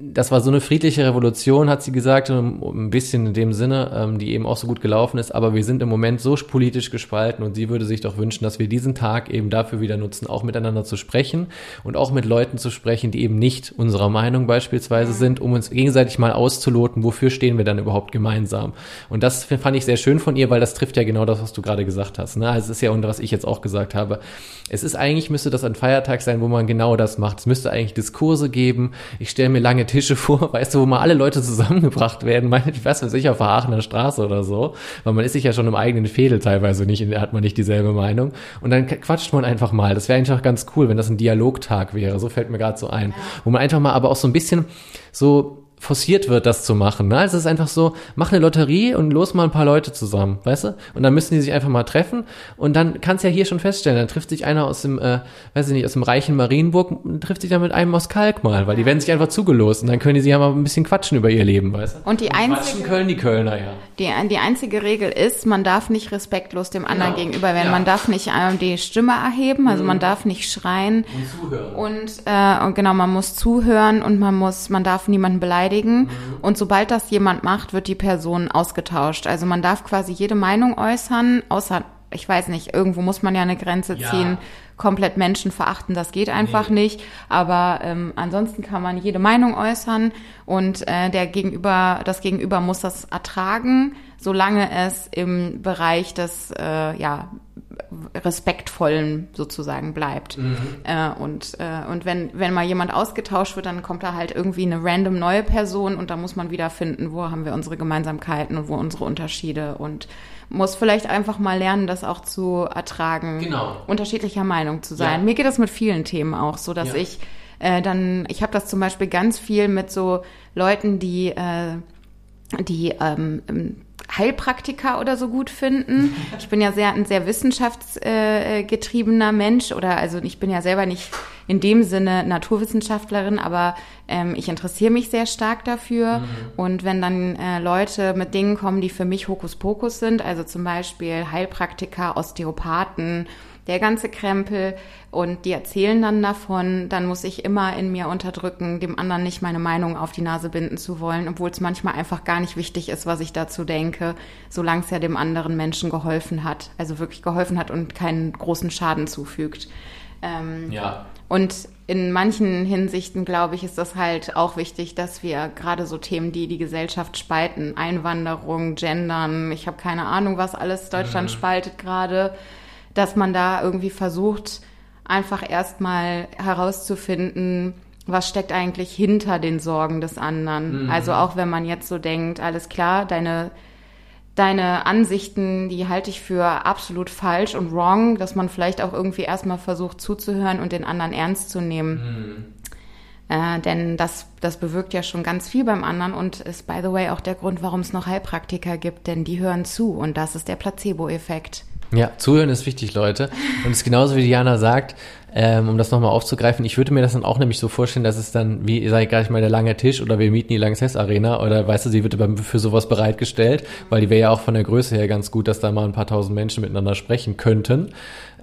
das war so eine friedliche Revolution, hat sie gesagt, um ein bisschen in dem Sinne, ähm, die eben auch so gut gelaufen ist. Aber wir sind im Moment so politisch gespalten und sie würde sich doch wünschen, dass wir diesen Tag eben dafür wieder nutzen, auch miteinander zu sprechen und auch mit Leuten zu sprechen, die eben nicht unserer Meinung beispielsweise sind, um uns gegenseitig mal auszuloten, wofür stehen wir dann überhaupt gemeinsam. Und das fand ich sehr schön von ihr, weil das trifft ja genau das, was du gerade gesagt hast. Ne? Also es ist ja, und was ich jetzt auch gesagt habe, es ist eigentlich, müsste das ein Feiertag sein, wo man genau das macht. Es müsste eigentlich Diskurse geben. Ich stelle mir lange Tische vor, weißt du, wo mal alle Leute zusammengebracht werden, meine, ich weiß nicht, auf der Aachener Straße oder so, weil man ist sich ja schon im eigenen Fädel teilweise nicht, hat man nicht dieselbe Meinung. Und dann quatscht man einfach mal. Das wäre einfach ganz cool, wenn das ein Dialogtag wäre. So fällt mir gerade so ein. Wo man einfach mal aber auch so ein bisschen so forciert wird, das zu machen. Ne? Also es ist einfach so, mach eine Lotterie und los mal ein paar Leute zusammen, weißt du? Und dann müssen die sich einfach mal treffen und dann kannst du ja hier schon feststellen, dann trifft sich einer aus dem, äh, weiß ich nicht, aus dem reichen Marienburg, und trifft sich dann mit einem aus Kalk mal, weil die werden sich einfach zugelost und dann können die sich ja mal ein bisschen quatschen über ihr Leben, weißt du? Und die Quatschen einzige, können die Kölner, ja. die, die einzige Regel ist, man darf nicht respektlos dem anderen Genau. gegenüber werden. Ja. Man darf nicht ähm, die Stimme erheben, also man darf nicht schreien. Und zuhören. Und, äh, und genau, man muss zuhören und man muss, man darf niemanden beleidigen. Mhm. Und sobald das jemand macht, wird die Person ausgetauscht. Also man darf quasi jede Meinung äußern, außer, ich weiß nicht, irgendwo muss man ja eine Grenze Ja. ziehen. Komplett Menschen verachten, das geht einfach nicht. Aber ähm, ansonsten kann man jede Meinung äußern und äh, der Gegenüber, das Gegenüber muss das ertragen, solange es im Bereich des äh, ja, respektvollen sozusagen bleibt. Äh, und äh, und wenn, wenn mal jemand ausgetauscht wird, dann kommt da halt irgendwie eine random neue Person und da muss man wieder finden, wo haben wir unsere Gemeinsamkeiten und wo unsere Unterschiede und muss vielleicht einfach mal lernen, das auch zu ertragen, Genau. unterschiedlicher Meinung zu sein. Ja. Mir geht das mit vielen Themen auch so, dass Ja. ich äh, dann, ich habe das zum Beispiel ganz viel mit so Leuten, die äh, die ähm, Heilpraktiker oder so gut finden. Ich bin ja sehr ein sehr wissenschaftsgetriebener getriebener Mensch oder also ich bin ja selber nicht in dem Sinne Naturwissenschaftlerin, aber ähm, ich interessiere mich sehr stark dafür. Und wenn dann äh, Leute mit Dingen kommen, die für mich Hokuspokus sind, also zum Beispiel Heilpraktiker, Osteopathen, der ganze Krempel und die erzählen dann davon, dann muss ich immer in mir unterdrücken, dem anderen nicht meine Meinung auf die Nase binden zu wollen, obwohl es manchmal einfach gar nicht wichtig ist, was ich dazu denke, solange es ja dem anderen Menschen geholfen hat, also wirklich geholfen hat und keinen großen Schaden zufügt. Ähm, Ja. und in manchen Hinsichten, glaube ich, ist das halt auch wichtig, dass wir gerade so Themen, die die Gesellschaft spalten, Einwanderung, Gendern, ich habe keine Ahnung, was alles Deutschland spaltet gerade, dass man da irgendwie versucht, einfach erstmal herauszufinden, was steckt eigentlich hinter den Sorgen des anderen. Also auch wenn man jetzt so denkt, alles klar, deine deine Ansichten, die halte ich für absolut falsch und wrong, dass man vielleicht auch irgendwie erstmal versucht zuzuhören und den anderen ernst zu nehmen. Äh, denn das, das bewirkt ja schon ganz viel beim anderen und ist, by the way, auch der Grund, warum es noch Heilpraktiker gibt, denn die hören zu und das ist der Placebo-Effekt. Ja, zuhören ist wichtig, Leute. Und es ist genauso wie Diana sagt, ähm, um das nochmal aufzugreifen, ich würde mir das dann auch nämlich so vorstellen, dass es dann, wie sage ich gleich mal, der lange Tisch oder wir mieten die Lanxess Arena oder weißt du, sie wird für sowas bereitgestellt, weil die wäre ja auch von der Größe her ganz gut, dass da mal ein paar tausend Menschen miteinander sprechen könnten.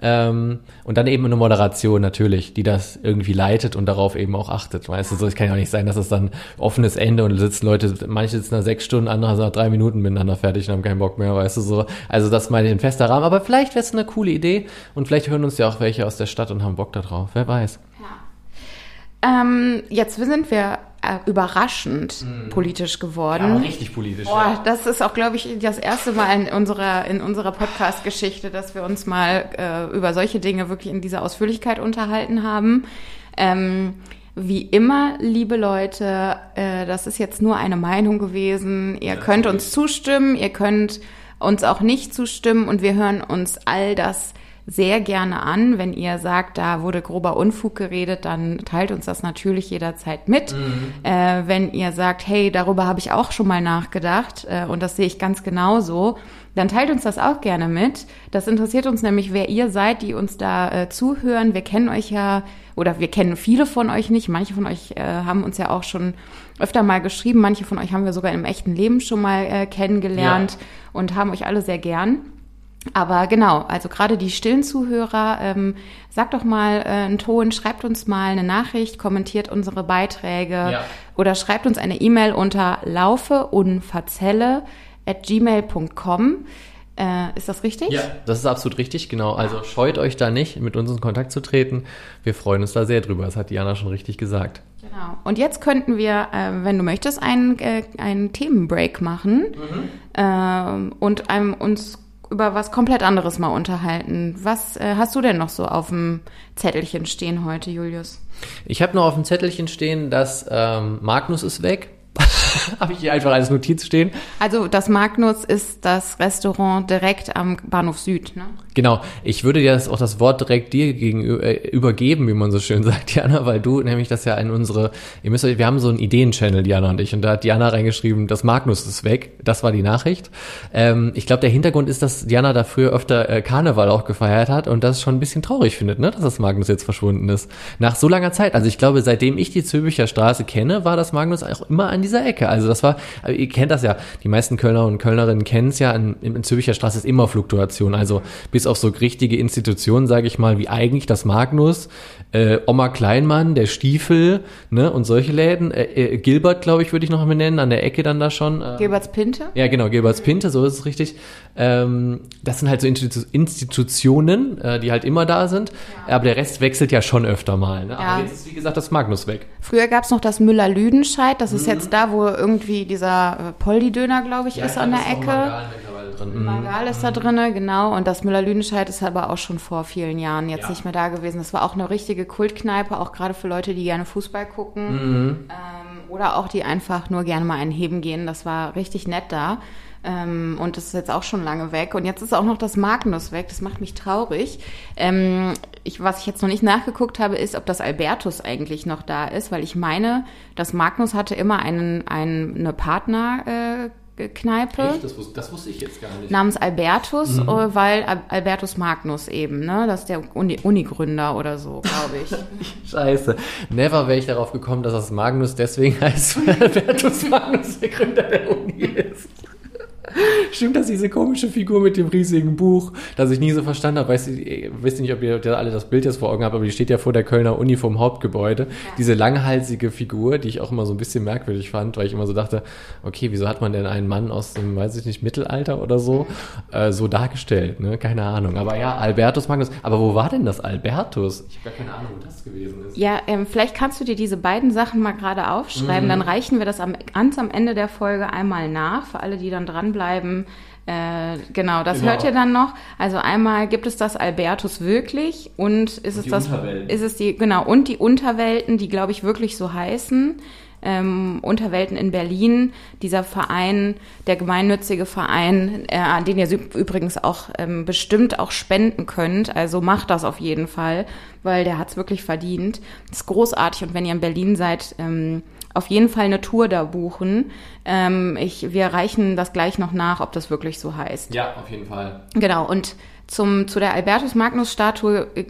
Ähm, und dann eben eine Moderation natürlich, die das irgendwie leitet und darauf eben auch achtet. Weißt du, so, es kann ja auch nicht sein, dass es dann offenes Ende und sitzen Leute, manche sitzen da sechs Stunden, andere sind nach drei Minuten miteinander fertig und haben keinen Bock mehr, weißt du, so. Also das meine ich ein fester Rahmen, aber vielleicht wäre es eine coole Idee und vielleicht hören uns ja auch welche aus der Stadt und haben Bock da drauf, wer weiß. Ähm, jetzt sind wir äh, überraschend politisch geworden. richtig politisch. Boah, das ist auch, glaube ich, das erste Mal in unserer, in unserer Podcast-Geschichte, dass wir uns mal äh, über solche Dinge wirklich in dieser Ausführlichkeit unterhalten haben. Ähm, wie immer, liebe Leute, äh, das ist jetzt nur eine Meinung gewesen. Ihr könnt uns zustimmen, ihr könnt uns auch nicht zustimmen und wir hören uns all das sehr gerne an. Wenn ihr sagt, da wurde grober Unfug geredet, dann teilt uns das natürlich jederzeit mit. Äh, wenn ihr sagt, hey, darüber habe ich auch schon mal nachgedacht äh, und das sehe ich ganz genauso, dann teilt uns das auch gerne mit. Das interessiert uns nämlich, wer ihr seid, die uns da äh, zuhören. Wir kennen euch ja oder wir kennen viele von euch nicht. Manche von euch äh, haben uns ja auch schon öfter mal geschrieben. Manche von euch haben wir sogar im echten Leben schon mal äh, kennengelernt Ja. und haben euch alle sehr gern. Aber genau, also gerade die stillen Zuhörer, ähm, sagt doch mal äh, einen Ton, schreibt uns mal eine Nachricht, kommentiert unsere Beiträge Ja. oder schreibt uns eine E-Mail unter laufeunverzelle at gmail.com. Äh, ist das richtig? Ja, das ist absolut richtig, genau. Also scheut euch da nicht, mit uns in Kontakt zu treten. Wir freuen uns da sehr drüber. Das hat Diana schon richtig gesagt. Genau. Und jetzt könnten wir, äh, wenn du möchtest, einen, äh, einen Themenbreak machen ähm, und einem, uns über was komplett anderes mal unterhalten. Was äh, hast du denn noch so auf dem Zettelchen stehen heute, Julius? Ich habe noch auf dem Zettelchen stehen, dass ähm, Magnus ist weg. habe ich hier einfach als Notiz stehen. Also das Magnus ist das Restaurant direkt am Bahnhof Süd, ne? Genau, ich würde dir das auch das Wort direkt dir gegenüber äh, übergeben, wie man so schön sagt, Diana, weil du nämlich das ja in unsere, ihr müsst euch, wir haben so einen Ideen-Channel, Diana und ich, und da hat Diana reingeschrieben, das Magnus ist weg. Das war die Nachricht. Ähm, ich glaube, der Hintergrund ist, dass Diana da früher öfter äh, Karneval auch gefeiert hat und das schon ein bisschen traurig findet, ne, dass das Magnus jetzt verschwunden ist. Nach so langer Zeit. Also ich glaube, seitdem ich die Zülpicher Straße kenne, war das Magnus auch immer an dieser Ecke. Also das war, ihr kennt das ja, die meisten Kölner und Kölnerinnen kennen es ja, in, in Zülpicher Straße ist immer Fluktuation. Also bis auf so richtige Institutionen, sage ich mal, wie eigentlich das Magnus, äh, Oma Kleinmann, der Stiefel, ne, und solche Läden. Äh, äh, Gilbert, glaube ich, würde ich noch mal nennen, an der Ecke dann da schon. Äh, Gilberts Pinte? ja, genau, Gilberts Pinte, so ist es richtig. Ähm, das sind halt so Institu Institutionen, äh, die halt immer da sind. Aber der Rest wechselt ja schon öfter mal. Ne? Ja. Aber jetzt ist, wie gesagt, das Magnus weg. Früher gab's noch das Müller-Lüdenscheid. Das Mhm. ist jetzt da, wo irgendwie dieser äh, Poldi-Döner, glaube ich, ist an der Ecke. Mhm. Mangal ist da drinne, genau. Und das Müller-Lüdenscheid ist aber auch schon vor vielen Jahren jetzt Ja. nicht mehr da gewesen. Das war auch eine richtige Kultkneipe, auch gerade für Leute, die gerne Fußball gucken. Mhm. Ähm, oder auch die einfach nur gerne mal einen Heben gehen. Das war richtig nett da. Ähm, und das ist jetzt auch schon lange weg. Und jetzt ist auch noch das Magnus weg. Das macht mich traurig. Ähm, ich, was ich jetzt noch nicht nachgeguckt habe, ist, ob das Albertus eigentlich noch da ist, weil ich meine, das Magnus hatte immer einen, einen eine Partner. Äh, Kneipe Das, wus das wusste ich jetzt gar nicht. namens Albertus, äh, weil Al Albertus Magnus eben, ne? Das ist der Uni- Uni-Gründer oder so, glaube ich. Scheiße. Never wäre ich darauf gekommen, dass das Magnus deswegen heißt, weil Albertus Magnus der Gründer der Uni ist. Stimmt das, diese komische Figur mit dem riesigen Buch, das ich nie so verstanden habe? Weiß ich, wisst nicht, ob ihr alle das Bild jetzt vor Augen habt, aber die steht ja vor der Kölner Uni vom Hauptgebäude. Ja. Diese langhalsige Figur, die ich auch immer so ein bisschen merkwürdig fand, weil ich immer so dachte, okay, wieso hat man denn einen Mann aus dem, weiß ich nicht, Mittelalter oder so, äh, so dargestellt, ne? Keine Ahnung. Aber ja, Albertus Magnus. Aber wo war denn das Albertus? Ich habe gar keine Ahnung, wo das gewesen ist. Ja, ähm, vielleicht kannst du dir diese beiden Sachen mal gerade aufschreiben, mhm. dann reichen wir das am, ganz am Ende der Folge einmal nach, für alle, die dann dranbleiben. Äh, genau, das genau. hört ihr dann noch. Also einmal gibt es das Albertus wirklich und ist und es das, ist es die, genau, und die Unterwelten, die glaube ich wirklich so heißen. Ähm, Unterwelten in Berlin, dieser Verein, der gemeinnützige Verein, äh, an den ihr übrigens auch ähm, bestimmt auch spenden könnt. Also macht das auf jeden Fall, weil der hat es wirklich verdient. Das ist großartig und wenn ihr in Berlin seid, ähm, auf jeden Fall eine Tour da buchen. Ähm, ich, wir reichen das gleich noch nach, ob das wirklich so heißt. Ja, auf jeden Fall. Genau. Und zum, zu der Albertus Magnus Statue äh,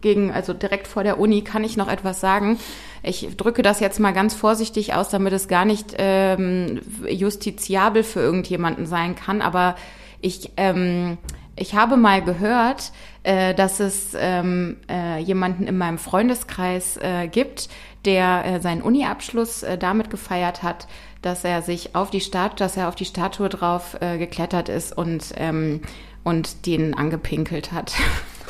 gegen, also direkt vor der Uni kann ich noch etwas sagen. Ich drücke das jetzt mal ganz vorsichtig aus, damit es gar nicht ähm, justiziabel für irgendjemanden sein kann. Aber ich, ähm, ich habe mal gehört, äh, dass es ähm, äh, jemanden in meinem Freundeskreis äh, gibt, der äh, seinen Uni-Abschluss äh, damit gefeiert hat, dass er sich auf die Statue, dass er auf die Statue drauf äh, geklettert ist und ähm, und den angepinkelt hat.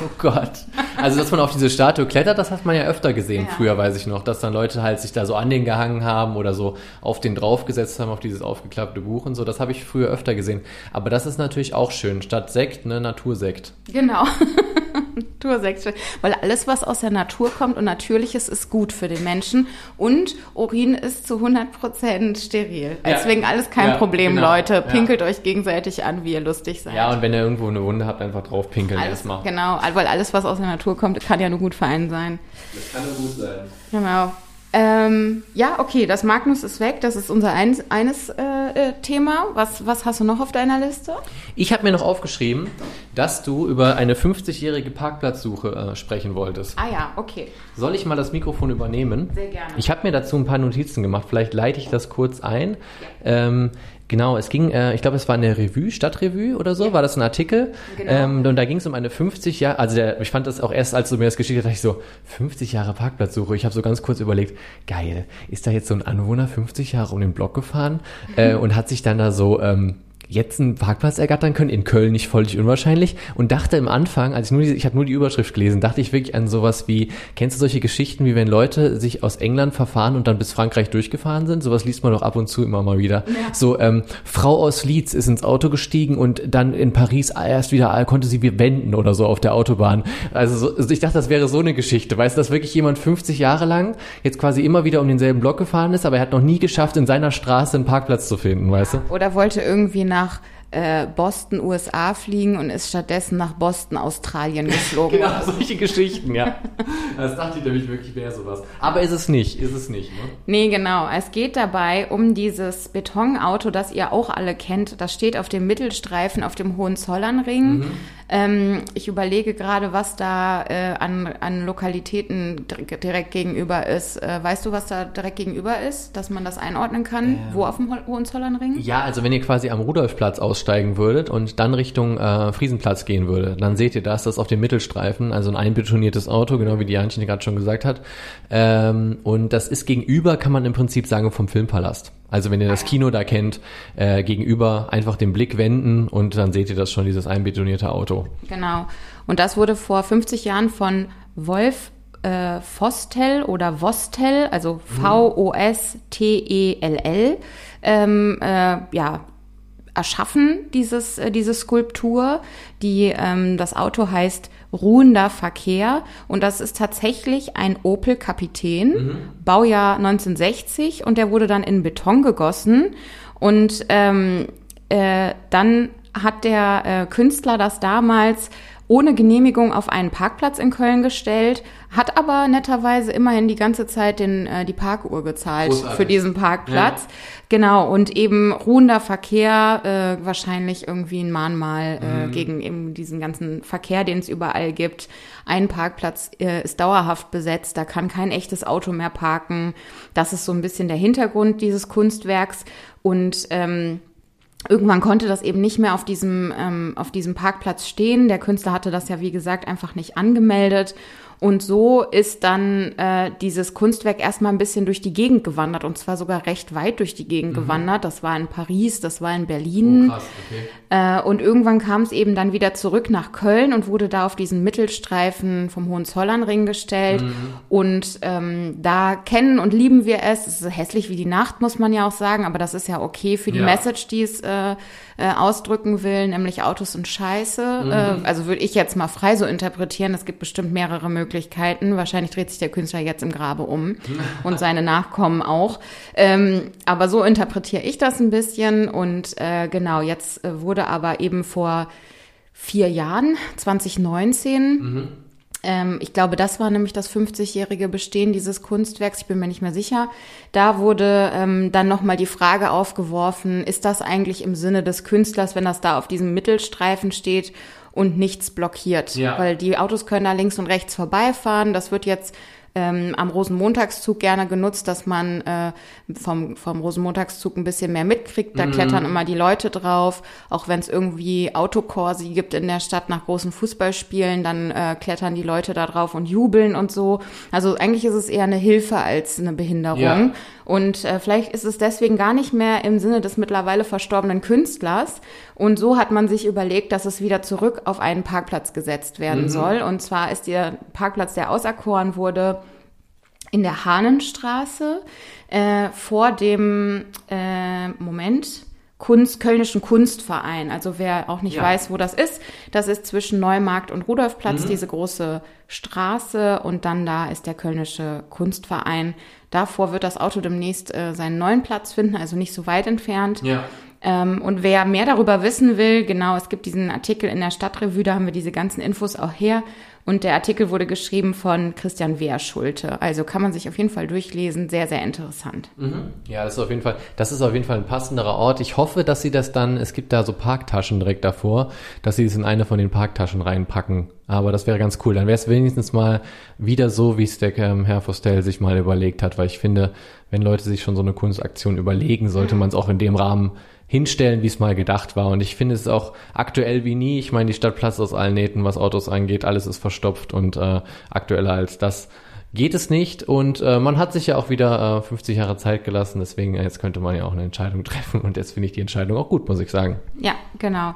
Oh Gott. Also, dass man auf diese Statue klettert, das hat man ja öfter gesehen, ja. früher weiß ich noch, dass dann Leute halt sich da so an den gehangen haben oder so auf den draufgesetzt haben, auf dieses aufgeklappte Buch und so. Das habe ich früher öfter gesehen. Aber das ist natürlich auch schön. Statt Sekt, ne, Natursekt. Genau. Natursekt. Weil alles, was aus der Natur kommt und Natürliches, ist gut für den Menschen. Und Urin ist zu 100% steril. Deswegen ja. alles kein ja, Problem, genau. Leute. Pinkelt euch gegenseitig an, wie ihr lustig seid. Ja, und wenn ihr irgendwo eine Wunde habt, einfach drauf pinkeln erstmal. Genau, weil alles, was aus der Natur kommt, kann ja nur gut für einen sein. Das kann nur gut sein. Genau. Ähm, ja, okay, das Magnus ist weg. Das ist unser eines, eines äh, äh, Thema. Was, was hast du noch auf deiner Liste? Ich habe mir noch aufgeschrieben, dass du über eine 50-jährige Parkplatzsuche äh, sprechen wolltest. Ah ja, okay. Soll ich mal das Mikrofon übernehmen? Sehr gerne. Ich habe mir dazu ein paar Notizen gemacht. Vielleicht leite ich das kurz ein. Ähm, Genau, es ging, äh, ich glaube, es war eine Revue, Stadtrevue oder so, ja. war das ein Artikel. Genau. Ähm, und da ging es um eine 50 Jahre, also der, ich fand das auch erst, als du mir das geschickt hast, dachte ich so, 50 Jahre Parkplatzsuche. Ich habe so ganz kurz überlegt, geil, ist da jetzt so ein Anwohner 50 Jahre um den Block gefahren äh, und hat sich dann da so ähm, jetzt einen Parkplatz ergattern können, in Köln nicht völlig unwahrscheinlich und dachte im Anfang, als ich nur die, ich habe nur die Überschrift gelesen, dachte ich wirklich an sowas wie, kennst du solche Geschichten, wie wenn Leute sich aus England verfahren und dann bis Frankreich durchgefahren sind? Sowas liest man doch ab und zu immer mal wieder. Ja. So, ähm, Frau aus Leeds ist ins Auto gestiegen und dann in Paris erst wieder konnte sie wenden oder so auf der Autobahn. Also, so, also ich dachte, das wäre so eine Geschichte. Weißt du, dass wirklich jemand 50 Jahre lang jetzt quasi immer wieder um denselben Block gefahren ist, aber er hat noch nie geschafft, in seiner Straße einen Parkplatz zu finden, weißt du? Oder wollte irgendwie nach nach äh, Boston, USA fliegen und ist stattdessen nach Boston, Australien geflogen. genau, solche Geschichten, ja. Das dachte ich nämlich wirklich wäre sowas. Aber ist es nicht, ist es nicht, ne? Nee, genau. Es geht dabei um dieses Betonauto, das ihr auch alle kennt. Das steht auf dem Mittelstreifen auf dem Hohenzollernring. Mhm. Ähm, ich überlege gerade, was da äh, an, an Lokalitäten direkt gegenüber ist. Äh, weißt du, was da direkt gegenüber ist, dass man das einordnen kann? Ähm. Wo auf dem Hohenzollernring? Ja, also wenn ihr quasi am Rudolfplatz aussteigen würdet und dann Richtung äh, Friesenplatz gehen würdet, dann seht ihr das, das auf dem Mittelstreifen, also ein einbetoniertes Auto, genau wie die Janchen gerade schon gesagt hat. Ähm, und das ist gegenüber, kann man im Prinzip sagen, vom Filmpalast. Also wenn ihr das Kino da kennt, äh, gegenüber einfach den Blick wenden und dann seht ihr das schon, dieses einbetonierte Auto. Genau. Und das wurde vor 50 Jahren von Wolf äh, Vostell oder Vostell, also V-O-S-T-E-L-L, ähm, äh, ja, erschaffen, dieses, äh, diese Skulptur. Die, ähm, das Auto heißt ruhender Verkehr. Und das ist tatsächlich ein Opel Kapitän, mhm. Baujahr 1960. Und der wurde dann in Beton gegossen. Und ähm, äh, dann hat der äh, Künstler das damals ohne Genehmigung auf einen Parkplatz in Köln gestellt, hat aber netterweise immerhin die ganze Zeit den, äh, die Parkuhr gezahlt Großartig. für diesen Parkplatz. Ja. Genau, und eben ruhender Verkehr, äh, wahrscheinlich irgendwie ein Mahnmal äh, mhm. gegen eben diesen ganzen Verkehr, den es überall gibt. Ein Parkplatz äh, ist dauerhaft besetzt, da kann kein echtes Auto mehr parken. Das ist so ein bisschen der Hintergrund dieses Kunstwerks. Und ähm, irgendwann konnte das eben nicht mehr auf diesem, ähm, auf diesem Parkplatz stehen. Der Künstler hatte das ja, wie gesagt, einfach nicht angemeldet. Und so ist dann äh, dieses Kunstwerk erstmal ein bisschen durch die Gegend gewandert und zwar sogar recht weit durch die Gegend mhm. gewandert. Das war in Paris, das war in Berlin. Oh, krass, okay. äh, und irgendwann kam es eben dann wieder zurück nach Köln und wurde da auf diesen Mittelstreifen vom Hohenzollernring gestellt. Mhm. Und ähm, da kennen und lieben wir es. Es ist hässlich wie die Nacht, muss man ja auch sagen, aber das ist ja okay für die ja. Message, die es äh, äh, ausdrücken will, nämlich Autos und Scheiße. Mhm. Äh, also würde ich jetzt mal frei so interpretieren. Es gibt bestimmt mehrere Möglichkeiten. Wahrscheinlich dreht sich der Künstler jetzt im Grabe um und seine Nachkommen auch. Ähm, aber so interpretiere ich das ein bisschen. Und äh, genau, jetzt äh, wurde aber eben vor vier Jahren, 2019, mhm ähm, ich glaube, das war nämlich das 50-jährige Bestehen dieses Kunstwerks. Ich bin mir nicht mehr sicher. Da wurde ähm, dann nochmal die Frage aufgeworfen, ist das eigentlich im Sinne des Künstlers, wenn das da auf diesem Mittelstreifen steht und nichts blockiert? Ja. Weil die Autos können da links und rechts vorbeifahren. Das wird jetzt ähm, am Rosenmontagszug gerne genutzt, dass man äh, vom, vom Rosenmontagszug ein bisschen mehr mitkriegt. Da mhm. klettern immer die Leute drauf. Auch wenn es irgendwie Autokorsi gibt in der Stadt nach großen Fußballspielen, dann äh, klettern die Leute da drauf und jubeln und so. Also eigentlich ist es eher eine Hilfe als eine Behinderung. Ja. Und äh, vielleicht ist es deswegen gar nicht mehr im Sinne des mittlerweile verstorbenen Künstlers. Und so hat man sich überlegt, dass es wieder zurück auf einen Parkplatz gesetzt werden mhm. soll. Und zwar ist der Parkplatz, der auserkoren wurde, in der Hahnenstraße äh, vor dem äh, Moment Kunst, Kölnischen Kunstverein. Also wer auch nicht ja. weiß, wo das ist, das ist zwischen Neumarkt und Rudolfplatz, mhm. diese große Straße und dann da ist der Kölnische Kunstverein. Davor wird das Auto demnächst äh, seinen neuen Platz finden, also nicht so weit entfernt. Ja. Ähm, und wer mehr darüber wissen will, genau, es gibt diesen Artikel in der Stadtrevue, da haben wir diese ganzen Infos auch her. Und der Artikel wurde geschrieben von Christian Wehrschulte. Also kann man sich auf jeden Fall durchlesen. Sehr, sehr interessant. Mhm. Ja, das ist auf jeden Fall, das ist auf jeden Fall ein passenderer Ort. Ich hoffe, dass sie das dann, es gibt da so Parktaschen direkt davor, dass sie es in eine von den Parktaschen reinpacken. Aber das wäre ganz cool. Dann wäre es wenigstens mal wieder so, wie es der ähm, Herr Fostel sich mal überlegt hat, weil ich finde, wenn Leute sich schon so eine Kunstaktion überlegen, sollte man es auch in dem Rahmen hinstellen, wie es mal gedacht war. Und ich finde es auch aktuell wie nie. Ich meine, die Stadt platzt aus allen Nähten, was Autos angeht. Alles ist verstopft und äh, aktueller als das geht es nicht. Und äh, man hat sich ja auch wieder äh, 50 Jahre Zeit gelassen. Deswegen, äh, jetzt könnte man ja auch eine Entscheidung treffen. Und jetzt finde ich die Entscheidung auch gut, muss ich sagen. Ja, genau.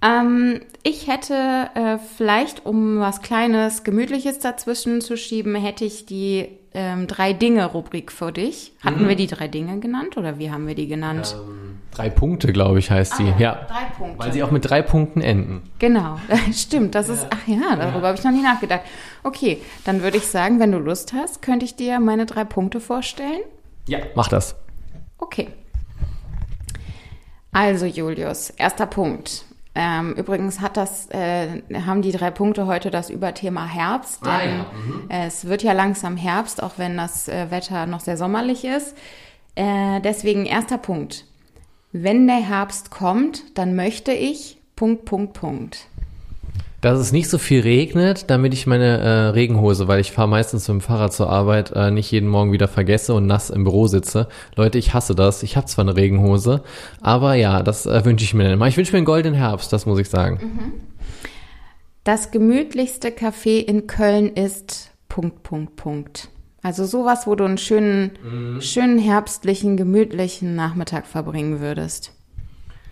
Ähm, ich hätte äh, vielleicht, um was Kleines, Gemütliches dazwischen zu schieben, hätte ich die ähm, drei Dinge-Rubrik für dich. Hatten mhm. wir die drei Dinge genannt oder wie haben wir die genannt? Ähm, drei Punkte, glaube ich, heißt sie. Ah, ja, drei Punkte. Weil sie auch mit drei Punkten enden. Genau, stimmt. Das ja. ist, ach ja, darüber ja. habe ich noch nie nachgedacht. Okay, dann würde ich sagen, wenn du Lust hast, könnte ich dir meine drei Punkte vorstellen. Ja, mach das. Okay. Also Julius, erster Punkt. Ähm, übrigens hat das, äh, haben die drei Punkte heute das Überthema Herbst, ah, denn ah, ja. mhm. es wird ja langsam Herbst, auch wenn das äh, Wetter noch sehr sommerlich ist. Äh, deswegen erster Punkt. Wenn der Herbst kommt, dann möchte ich Punkt, Punkt, Punkt dass es nicht so viel regnet, damit ich meine äh, Regenhose, weil ich fahre meistens mit dem Fahrrad zur Arbeit, äh, nicht jeden Morgen wieder vergesse und nass im Büro sitze. Leute, ich hasse das. Ich habe zwar eine Regenhose, aber ja, das äh, wünsche ich mir dann Ich wünsche mir einen goldenen Herbst, das muss ich sagen. Mhm. Das gemütlichste Café in Köln ist Punkt, Punkt, Punkt. Also sowas, wo du einen schönen, mhm. schönen herbstlichen, gemütlichen Nachmittag verbringen würdest.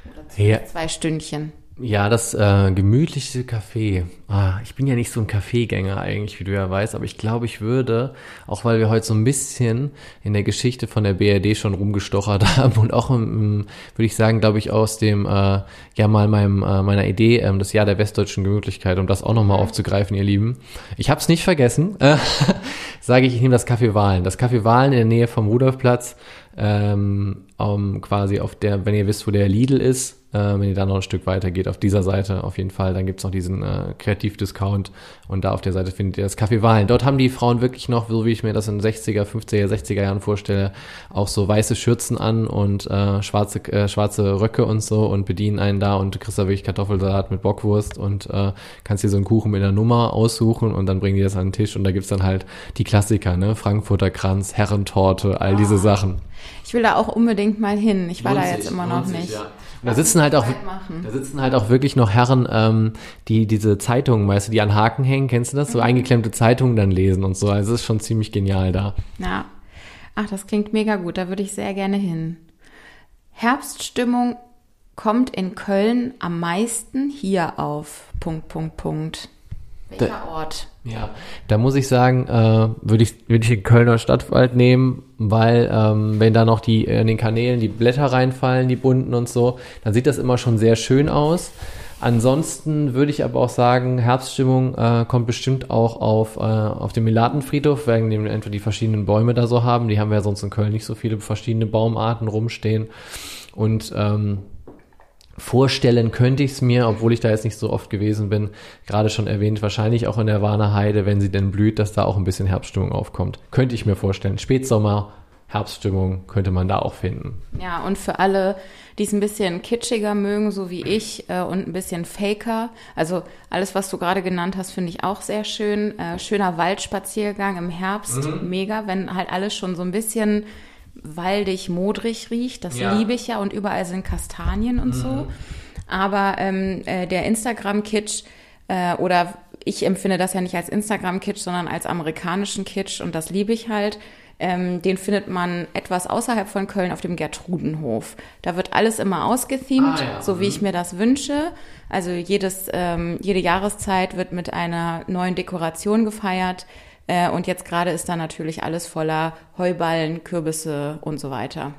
Oder ja. zwei Stündchen. Ja, das äh, gemütliche Café. Ah, ich bin ja nicht so ein Kaffeegänger eigentlich, wie du ja weißt, aber ich glaube, ich würde, auch weil wir heute so ein bisschen in der Geschichte von der BRD schon rumgestochert haben und auch, ähm, würde ich sagen, glaube ich, aus dem, äh, ja mal meinem, äh, meiner Idee, ähm, das Jahr der westdeutschen Gemütlichkeit, um das auch nochmal aufzugreifen, ihr Lieben. Ich habe es nicht vergessen, äh, sage ich, ich nehme das Café Wahlen. Das Café Wahlen in der Nähe vom Rudolfplatz, ähm, um, quasi auf der, wenn ihr wisst, wo der Lidl ist, äh, wenn ihr da noch ein Stück weiter geht, auf dieser Seite auf jeden Fall, dann gibt's noch diesen äh, Kreativ-Discount und da auf der Seite findet ihr das Café Wahlen. Dort haben die Frauen wirklich noch, so wie ich mir das in 60er, 50er, 60er Jahren vorstelle, auch so weiße Schürzen an und äh, schwarze, äh, schwarze Röcke und so und bedienen einen da und du kriegst da wirklich Kartoffelsalat mit Bockwurst und äh, kannst dir so einen Kuchen mit einer Nummer aussuchen und dann bringen die das an den Tisch und da gibt's dann halt die Klassiker, ne? Frankfurter Kranz, Herrentorte, all diese ah. Sachen. Ich will da auch unbedingt mal hin. Ich war Lohnt da jetzt sich, immer noch sich, nicht. ja. Da sitzen halt auch, da sitzen halt auch wirklich noch Herren, ähm, die diese Zeitungen, weißt du, die an Haken hängen, kennst du das? Mhm. So eingeklemmte Zeitungen dann lesen und so. Also es ist schon ziemlich genial da. Ja. Ach, das klingt mega gut. Da würde ich sehr gerne hin. Herbststimmung kommt in Köln am meisten hier auf. Punkt, Punkt, Punkt. Welcher Ort? Ja, da muss ich sagen, äh, würde ich, würde ich den Kölner Stadtwald nehmen, weil ähm, wenn da noch die äh, in den Kanälen die Blätter reinfallen, die bunten und so, dann sieht das immer schon sehr schön aus. Ansonsten würde ich aber auch sagen, Herbststimmung äh, kommt bestimmt auch auf, äh, auf dem Melatenfriedhof, wegen dem wir einfach die verschiedenen Bäume da so haben. Die haben wir ja sonst in Köln nicht so viele verschiedene Baumarten rumstehen. Und ähm, Vorstellen könnte ich es mir, obwohl ich da jetzt nicht so oft gewesen bin, gerade schon erwähnt, wahrscheinlich auch in der Warner Heide, wenn sie denn blüht, dass da auch ein bisschen Herbststimmung aufkommt. Könnte ich mir vorstellen. Spätsommer, Herbststimmung könnte man da auch finden. Ja, und für alle, die es ein bisschen kitschiger mögen, so wie ich, äh, und ein bisschen faker, also alles, was du gerade genannt hast, finde ich auch sehr schön. Äh, schöner Waldspaziergang im Herbst, mega, wenn halt alles schon so ein bisschen waldig, modrig riecht. Das Ja. liebe ich ja und überall sind Kastanien und so. Aber ähm, äh, der Instagram-Kitsch äh, oder ich empfinde das ja nicht als Instagram-Kitsch, sondern als amerikanischen Kitsch und das liebe ich halt. Ähm, den findet man etwas außerhalb von Köln auf dem Gertrudenhof. Da wird alles immer ausgethemed, Ah, ja. so wie ich mir das wünsche. Also jedes, ähm, jede Jahreszeit wird mit einer neuen Dekoration gefeiert. Äh, und jetzt gerade ist da natürlich alles voller Heuballen, Kürbisse und so weiter.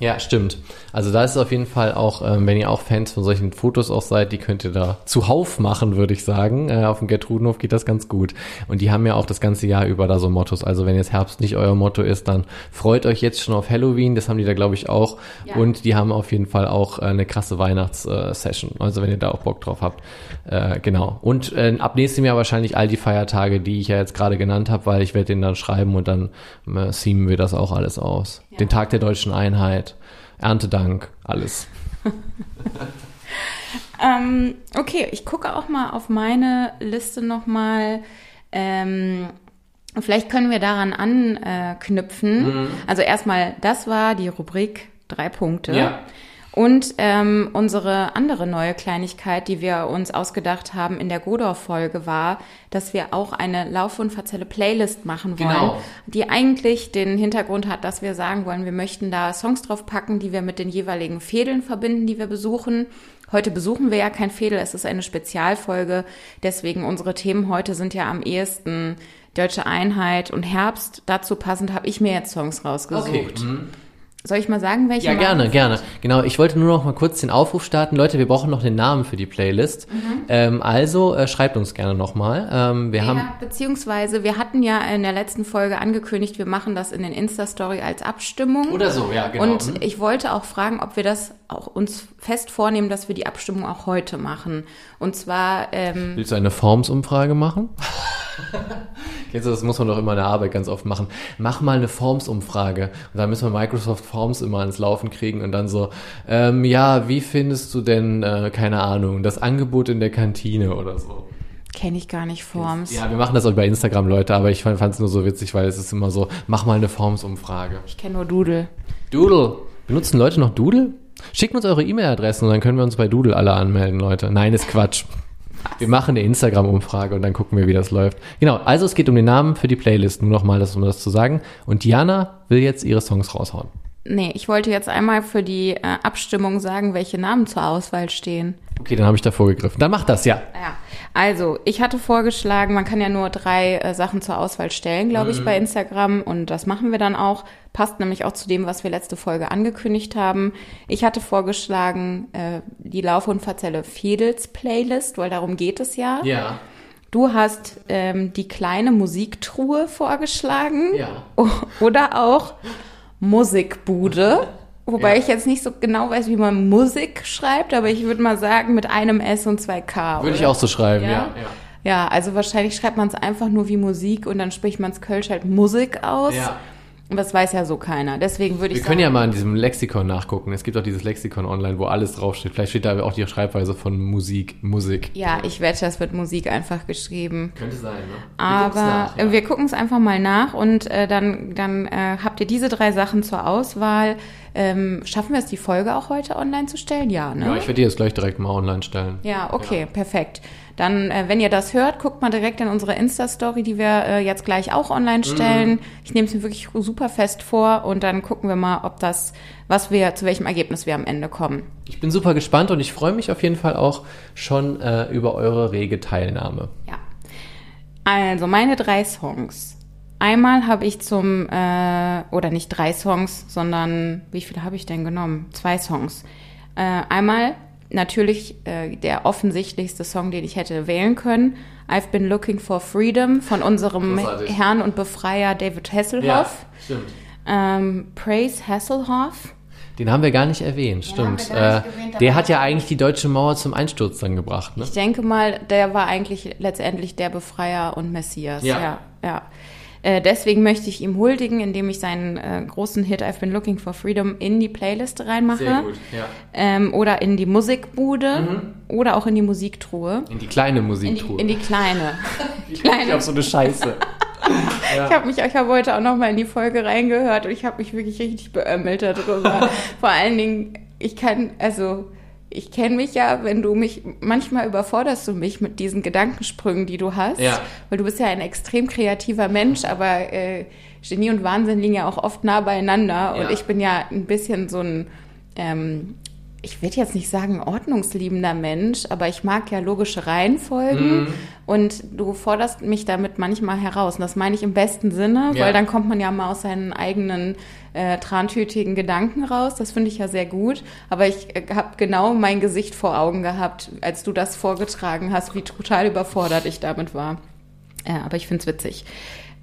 Ja, stimmt. Also da ist es auf jeden Fall auch, ähm, wenn ihr auch Fans von solchen Fotos auch seid, die könnt ihr da zuhauf machen, würde ich sagen. Äh, auf dem Gertrudenhof geht das ganz gut. Und die haben ja auch das ganze Jahr über da so Mottos. Also wenn jetzt Herbst nicht euer Motto ist, dann freut euch jetzt schon auf Halloween. Das haben die da, glaube ich, auch. Ja. Und die haben auf jeden Fall auch äh, eine krasse Weihnachtssession. Also wenn ihr da auch Bock drauf habt. Äh, genau. Und äh, ab nächstem Jahr wahrscheinlich all die Feiertage, die ich ja jetzt gerade genannt habe, weil ich werde den dann schreiben und dann äh, themen wir das auch alles aus. Ja. Den Tag der deutschen Einheit, Erntedank, alles. Ähm, okay, ich gucke auch mal auf meine Liste nochmal. Ähm, vielleicht können wir daran anknüpfen. Mhm. Also erstmal, das war die Rubrik drei Punkte. Ja. Und ähm, unsere andere neue Kleinigkeit, die wir uns ausgedacht haben in der Godorf-Folge, war, dass wir auch eine Lauf- und Verzelle Playlist machen wollen, Genau. die eigentlich den Hintergrund hat, dass wir sagen wollen, wir möchten da Songs drauf packen, die wir mit den jeweiligen Fädeln verbinden, die wir besuchen. Heute besuchen wir ja kein Fädel, es ist eine Spezialfolge. Deswegen unsere Themen heute sind ja am ehesten Deutsche Einheit und Herbst. Dazu passend habe ich mir jetzt Songs rausgesucht. Soll ich mal sagen, welche? Ja, gerne, gerne. Genau, ich wollte nur noch mal kurz den Aufruf starten. Leute, wir brauchen noch den Namen für die Playlist. Ähm, also äh, schreibt uns gerne nochmal. Ähm, wir haben. Ja, beziehungsweise wir hatten ja in der letzten Folge angekündigt, wir machen das in den Insta-Story als Abstimmung. Oder so, ja, genau. Und ich wollte auch fragen, ob wir das auch uns fest vornehmen, dass wir die Abstimmung auch heute machen. Und zwar, ähm, Willst du eine Formsumfrage machen? Kennst du, das muss man doch immer in der Arbeit ganz oft machen. Mach mal eine Formsumfrage. Und dann müssen wir Microsoft Forms immer ans Laufen kriegen und dann so, ähm, ja, wie findest du denn, äh, keine Ahnung, das Angebot in der Kantine oder so. kenne ich gar nicht Forms. Ja, wir machen das auch bei Instagram, Leute, aber ich fand es nur so witzig, weil es ist immer so, mach mal eine Formsumfrage. Ich kenne nur Doodle. Doodle. Benutzen Leute noch Doodle? Schickt uns eure E-Mail-Adressen und dann können wir uns bei Doodle alle anmelden, Leute. Nein, ist Quatsch. Wir machen eine Instagram-Umfrage und dann gucken wir, wie das läuft. Genau, also es geht um den Namen für die Playlist, nur nochmal, das, um das zu sagen. Und Diana will jetzt ihre Songs raushauen. Nee, ich wollte jetzt einmal für die äh, Abstimmung sagen, welche Namen zur Auswahl stehen. Okay, dann habe ich da vorgegriffen. Dann mach das, ja. Ja, also ich hatte vorgeschlagen, man kann ja nur drei äh, Sachen zur Auswahl stellen, glaube ich, bei Instagram und das machen wir dann auch. Passt nämlich auch zu dem, was wir letzte Folge angekündigt haben. Ich hatte vorgeschlagen, äh, die Lauf- und Verzelle Fedels Playlist, weil darum geht es ja. Ja. Du hast ähm, die kleine Musiktruhe vorgeschlagen. Ja. Oder auch Musikbude. Wobei Ja. ich jetzt nicht so genau weiß, wie man Musik schreibt, aber ich würde mal sagen mit einem S und zwei K. Würde ich oder? auch so schreiben, Ja? ja. ja. Ja, also wahrscheinlich schreibt man es einfach nur wie Musik und dann spricht man es Kölsch halt Musik aus. Ja. Und das weiß ja so keiner. Deswegen würde ich Wir sagen. können ja mal in diesem Lexikon nachgucken. Es gibt auch dieses Lexikon online, wo alles draufsteht. Vielleicht steht da auch die Schreibweise von Musik, Musik. Ja, ich wette, das wird Musik einfach geschrieben. Könnte sein, ne? Aber äh, wir gucken es einfach mal nach und äh, dann, dann äh, habt ihr diese drei Sachen zur Auswahl. Ähm, schaffen wir es, die Folge auch heute online zu stellen? Ja, ne? Ja, ich werde die jetzt gleich direkt mal online stellen. Ja, okay, perfekt. Dann, äh, wenn ihr das hört, guckt mal direkt in unsere Insta-Story, die wir äh, jetzt gleich auch online stellen. Ich nehme es mir wirklich super fest vor und dann gucken wir mal, ob das, was wir, zu welchem Ergebnis wir am Ende kommen. Ich bin super gespannt und ich freue mich auf jeden Fall auch schon äh, über eure rege Teilnahme. Ja. Also, meine drei Songs. Einmal habe ich zum, äh, oder nicht drei Songs, sondern wie viele habe ich denn genommen? Zwei Songs. Äh, einmal natürlich äh, der offensichtlichste Song, den ich hätte wählen können. I've been looking for freedom von unserem Großartig. Herrn und Befreier David Hasselhoff. stimmt. Ähm, Praise Hasselhoff. Den haben wir gar nicht erwähnt, haben stimmt. gar nicht äh, erwähnt, der hat ja eigentlich die deutsche Mauer zum Einsturz dann gebracht, ne? Ich denke mal, der war eigentlich letztendlich der Befreier und Messias. Ja. ja. ja. Äh, deswegen möchte ich ihm huldigen, indem ich seinen äh, großen Hit I've Been Looking for Freedom in die Playlist reinmache. ja. Ähm, oder in die Musikbude oder auch in die Musiktruhe. In die kleine In die, Musiktruhe. in die kleine. ich kleine. auf so eine Scheiße. Ich habe mich, ich habe heute auch noch mal in die Folge reingehört und ich habe mich wirklich richtig beömmelt darüber. Vor allen Dingen, ich kann, also ich kenne mich ja, wenn du mich, manchmal überforderst du mich mit diesen Gedankensprüngen, die du hast, Ja. weil du bist ja ein extrem kreativer Mensch, aber äh, Genie und Wahnsinn liegen ja auch oft nah beieinander Ja. und ich bin ja ein bisschen so ein, ähm, ich will jetzt nicht sagen ordnungsliebender Mensch, aber ich mag ja logische Reihenfolgen und du forderst mich damit manchmal heraus. Und das meine ich im besten Sinne, Ja. weil dann kommt man ja mal aus seinen eigenen äh, trantütigen Gedanken raus. Das finde ich ja sehr gut. Aber ich äh, habe genau mein Gesicht vor Augen gehabt, als du das vorgetragen hast, wie total überfordert ich damit war. Ja, aber ich finde es witzig.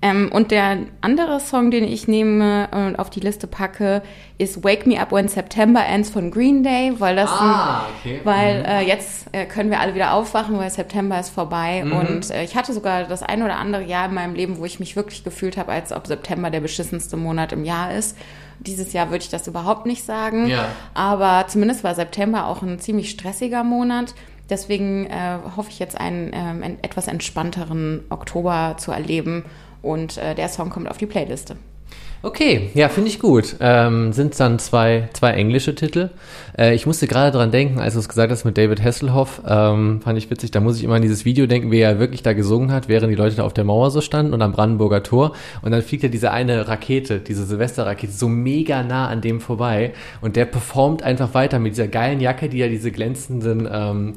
Ähm, und der andere Song, den ich nehme und auf die Liste packe, ist Wake Me Up When September Ends von Green Day, weil das Ah, ein, okay. weil äh, jetzt äh, können wir alle wieder aufwachen, weil September ist vorbei. Und äh, ich hatte sogar das ein oder andere Jahr in meinem Leben, wo ich mich wirklich gefühlt habe, als ob September der beschissenste Monat im Jahr ist. Dieses Jahr würde ich das überhaupt nicht sagen. Ja. Aber zumindest war September auch ein ziemlich stressiger Monat. Deswegen äh, hoffe ich jetzt einen ähm, etwas entspannteren Oktober zu erleben. Und äh, der Song kommt auf die Playliste. Okay, ja, finde ich gut. Ähm, sind dann zwei, zwei englische Titel. Äh, ich musste gerade dran denken, als du es gesagt hast mit David Hasselhoff, ähm, fand ich witzig, da muss ich immer an dieses Video denken, wie er wirklich da gesungen hat, während die Leute da auf der Mauer so standen und am Brandenburger Tor. Und dann fliegt ja diese eine Rakete, diese Silvesterrakete, so mega nah an dem vorbei. Und der performt einfach weiter mit dieser geilen Jacke, die ja diese glänzenden ähm, äh,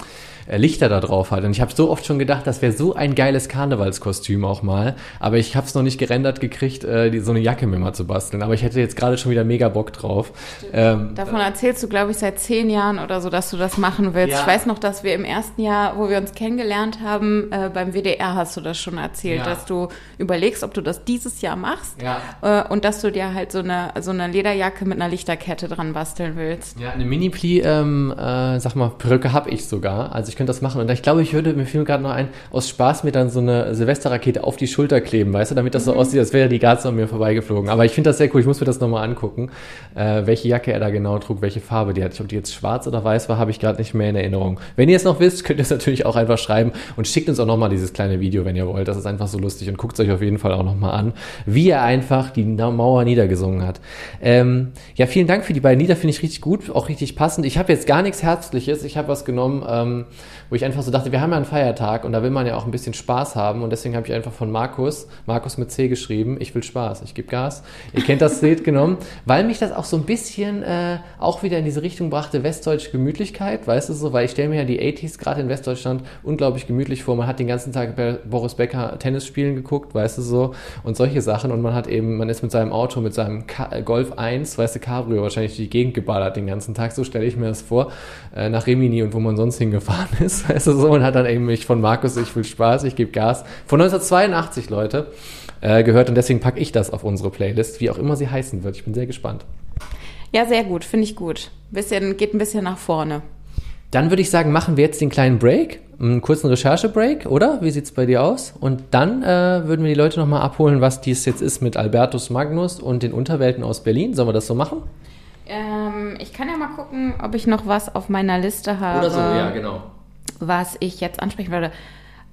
Lichter da drauf hat. Und ich habe so oft schon gedacht, das wäre so ein geiles Karnevalskostüm auch mal. Aber ich habe es noch nicht gerendert gekriegt, äh, die, so eine Jacke mir mal zu basteln. Aber ich hätte jetzt gerade schon wieder mega Bock drauf. Ähm, Davon erzählst du, glaube ich, seit zehn Jahren oder so, dass du das machen willst. Ja. Ich weiß noch, dass wir im ersten Jahr, wo wir uns kennengelernt haben, äh, beim WDR hast du das schon erzählt, Ja. dass du überlegst, ob du das dieses Jahr machst. Ja. Äh, und dass du dir halt so eine, so eine Lederjacke mit einer Lichterkette dran basteln willst. Ja, eine Mini-Pli, ähm, äh, sag mal, Perücke habe ich sogar. Also ich könnte das machen. Und ich glaube, ich würde, mir fiel gerade noch ein, aus Spaß mir dann so eine Silvesterrakete auf die Schulter kleben, weißt du, damit das so aussieht, als wäre die Garze an mir vorbeigeflogen. Aber ich finde das sehr cool. Ich muss mir das nochmal angucken, äh, welche Jacke er da genau trug, welche Farbe die hat. Ob die jetzt schwarz oder weiß war, habe ich gerade nicht mehr in Erinnerung. Wenn ihr es noch wisst, könnt ihr es natürlich auch einfach schreiben und schickt uns auch nochmal dieses kleine Video, wenn ihr wollt. Das ist einfach so lustig und guckt es euch auf jeden Fall auch nochmal an, wie er einfach die Mauer niedergesungen hat. Ähm, ja, vielen Dank für die beiden Lieder, finde ich richtig gut, auch richtig passend. Ich habe jetzt gar nichts Herzliches. Ich habe was genommen, ähm, wo ich einfach so dachte, wir haben ja einen Feiertag und da will man ja auch ein bisschen Spaß haben und deswegen habe ich einfach von Markus, Markus mit C geschrieben, ich will Spaß, ich gebe Gas. Ihr kennt das Lied genommen, weil mich das auch so ein bisschen äh, auch wieder in diese Richtung brachte, westdeutsche Gemütlichkeit, weißt du so, weil ich stelle mir ja die 80s gerade in Westdeutschland unglaublich gemütlich vor. Man hat den ganzen Tag bei Boris Becker Tennis spielen geguckt, weißt du so, und solche Sachen und man hat eben, man ist mit seinem Auto, mit seinem Ka äh, Golf 1, weißt du, Cabrio wahrscheinlich die Gegend geballert den ganzen Tag, so stelle ich mir das vor, äh, nach Rimini und wo man sonst hingefahren ist, weißt du so, und hat dann eben mich von Markus, ich will Spaß, ich gebe Gas, von 1982, Leute, äh, gehört und deswegen packe ich das auf unsere Playlist, wie auch immer sie heißen wird. Ich bin sehr gespannt. Ja, sehr gut, finde ich gut. Bisschen, geht ein bisschen nach vorne. Dann würde ich sagen, machen wir jetzt den kleinen Break, einen kurzen Recherche-Break, oder? Wie sieht's bei dir aus? Und dann äh, würden wir die Leute nochmal abholen, was dies jetzt ist mit Albertus Magnus und den Unterwelten aus Berlin. Sollen wir das so machen? Ähm, ich kann ja mal gucken, ob ich noch was auf meiner Liste habe. genau. Was ich jetzt ansprechen würde. Äh,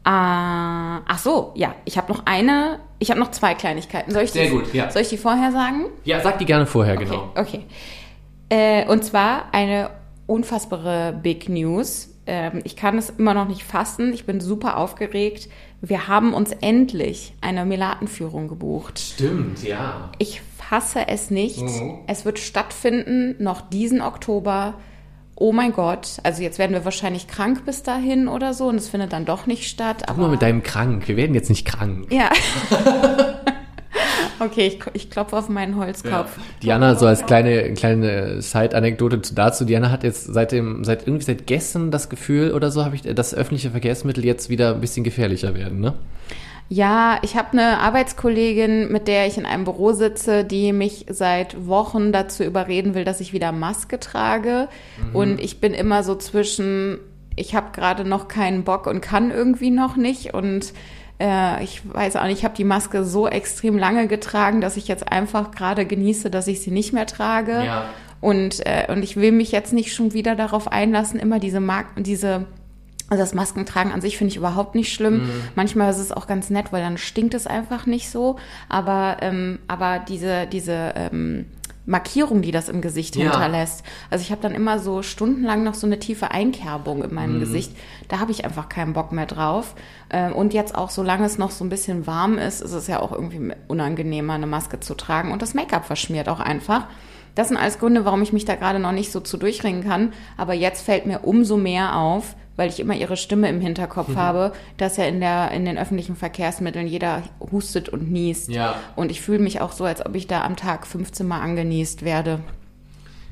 ach so, ja, ich habe noch eine, ich habe noch zwei Kleinigkeiten. Soll ich Sehr die, gut, ja. Soll ich die vorher sagen? Ja, sag die gerne vorher, genau. Okay. okay. Äh, und zwar eine unfassbare Big News. Ähm, ich kann es immer noch nicht fassen. Ich bin super aufgeregt. Wir haben uns endlich eine Melatenführung gebucht. Stimmt, ja. Ich fasse es nicht. Mhm. Es wird stattfinden noch diesen Oktober. Oh mein Gott, also jetzt werden wir wahrscheinlich krank bis dahin oder so und es findet dann doch nicht statt. Guck mal mit deinem krank. Wir werden jetzt nicht krank. ja. okay, ich, ich klopfe auf meinen Holzkopf. Diana, so als kleine, kleine Side-Anekdote dazu, Diana hat jetzt seit dem, seit irgendwie seit gestern das Gefühl oder so, habe ich, dass öffentliche Verkehrsmittel jetzt wieder ein bisschen gefährlicher werden, ne? Ja, ich habe eine Arbeitskollegin, mit der ich in einem Büro sitze, die mich seit Wochen dazu überreden will, dass ich wieder Maske trage. Und ich bin immer so zwischen, ich habe gerade noch keinen Bock und kann irgendwie noch nicht. Und äh, ich weiß auch nicht, ich habe die Maske so extrem lange getragen, dass ich jetzt einfach gerade genieße, dass ich sie nicht mehr trage. Ja. Und, äh, und ich will mich jetzt nicht schon wieder darauf einlassen, immer diese Mark diese also das Maskentragen an sich finde ich überhaupt nicht schlimm. Manchmal ist es auch ganz nett, weil dann stinkt es einfach nicht so. Aber, ähm, aber diese, diese ähm, Markierung, die das im Gesicht Ja. hinterlässt. Also ich habe dann immer so stundenlang noch so eine tiefe Einkerbung in meinem Gesicht. Da habe ich einfach keinen Bock mehr drauf. Ähm, und jetzt auch, solange es noch so ein bisschen warm ist, ist es ja auch irgendwie unangenehmer, eine Maske zu tragen. Und das Make-up verschmiert auch einfach. Das sind alles Gründe, warum ich mich da gerade noch nicht so zu durchringen kann. Aber jetzt fällt mir umso mehr auf, weil ich immer ihre Stimme im Hinterkopf Mhm. habe, dass ja in, der, in den öffentlichen Verkehrsmitteln jeder hustet und niest. Ja. Und ich fühle mich auch so, als ob ich da am Tag 15 Mal angenießt werde.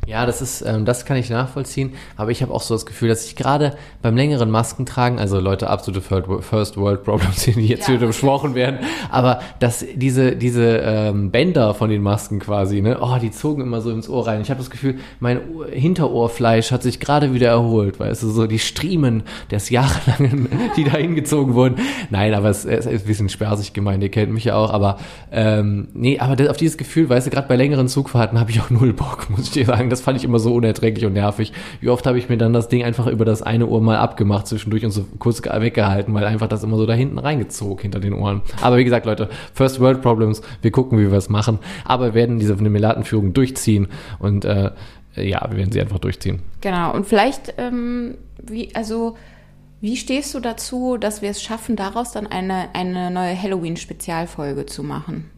Ja, das ist, ähm, das kann ich nachvollziehen, aber ich habe auch so das Gefühl, dass ich gerade beim längeren Maskentragen, also Leute, absolute First World Problems, die jetzt Ja. wieder besprochen werden, aber dass diese, diese ähm, Bänder von den Masken quasi, ne, oh, die zogen immer so ins Ohr rein. Ich habe das Gefühl, mein Ohr- Hinterohrfleisch hat sich gerade wieder erholt, weißt du, so die Striemen des jahrelangen, die da hingezogen wurden. Nein, aber es, es ist ein bisschen spaßig gemeint, ihr kennt mich ja auch, aber ähm, nee, aber das, auf dieses Gefühl, weißt du, gerade bei längeren Zugfahrten habe ich auch null Bock, muss ich dir sagen. Das fand ich immer so unerträglich und nervig. Wie oft habe ich mir dann das Ding einfach über das eine Ohr mal abgemacht zwischendurch und so kurz ge- weggehalten, weil einfach das immer so da hinten reingezogen hinter den Ohren. Aber wie gesagt, Leute, First World Problems, wir gucken, wie wir es machen. Aber wir werden diese Melatenführung durchziehen und äh, ja, wir werden sie einfach durchziehen. Genau. Und vielleicht, ähm, wie, also, wie stehst du dazu, dass wir es schaffen, daraus dann eine, eine neue Halloween-Spezialfolge zu machen?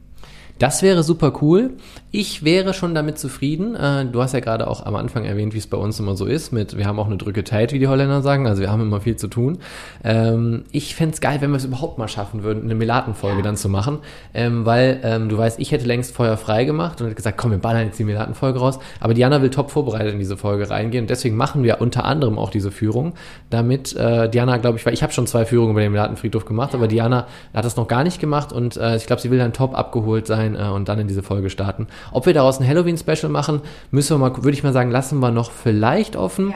Das wäre super cool. Ich wäre schon damit zufrieden. Äh, du hast ja gerade auch am Anfang erwähnt, wie es bei uns immer so ist. Mit, wir haben auch eine drücke Zeit, wie die Holländer sagen. Also wir haben immer viel zu tun. Ähm, ich fänd's geil, wenn wir es überhaupt mal schaffen würden, eine Melatenfolge Ja. dann zu machen. Ähm, weil ähm, du weißt, ich hätte längst Feuer frei gemacht und hätte gesagt, komm, wir ballern jetzt die Melatenfolge raus. Aber Diana will top vorbereitet in diese Folge reingehen. Und deswegen machen wir unter anderem auch diese Führung, damit äh, Diana, glaube ich, weil ich habe schon zwei Führungen über den Melatenfriedhof gemacht, aber Diana hat das noch gar nicht gemacht und äh, ich glaube, sie will dann top abgeholt sein äh, und dann in diese Folge starten. Ob wir daraus ein Halloween-Special machen, müssen wir mal, würde ich mal sagen, lassen wir noch vielleicht offen.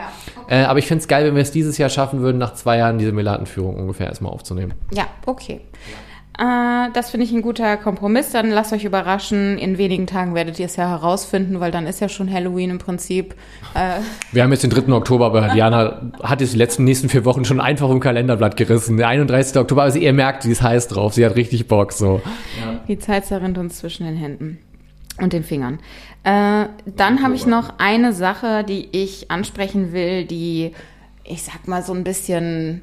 Ja, äh, aber ich fände es geil, wenn wir es dieses Jahr schaffen würden, nach zwei Jahren diese Melatenführung ungefähr erstmal aufzunehmen. Ja, okay. Äh, das finde ich ein guter Kompromiss. Dann lasst euch überraschen. In wenigen Tagen werdet ihr es ja herausfinden, weil dann ist ja schon Halloween im Prinzip. Äh, Wir haben jetzt den 3. Oktober, aber Diana hat jetzt die letzten nächsten vier Wochen schon einfach im Kalenderblatt gerissen. Der 31. Oktober, also ihr merkt, sie ist heiß drauf, sie hat richtig Bock, so. Die Zeit zerrinnt uns zwischen den Händen und den Fingern. Äh, dann habe ich noch eine Sache, die ich ansprechen will, die, ich sag mal, so ein bisschen,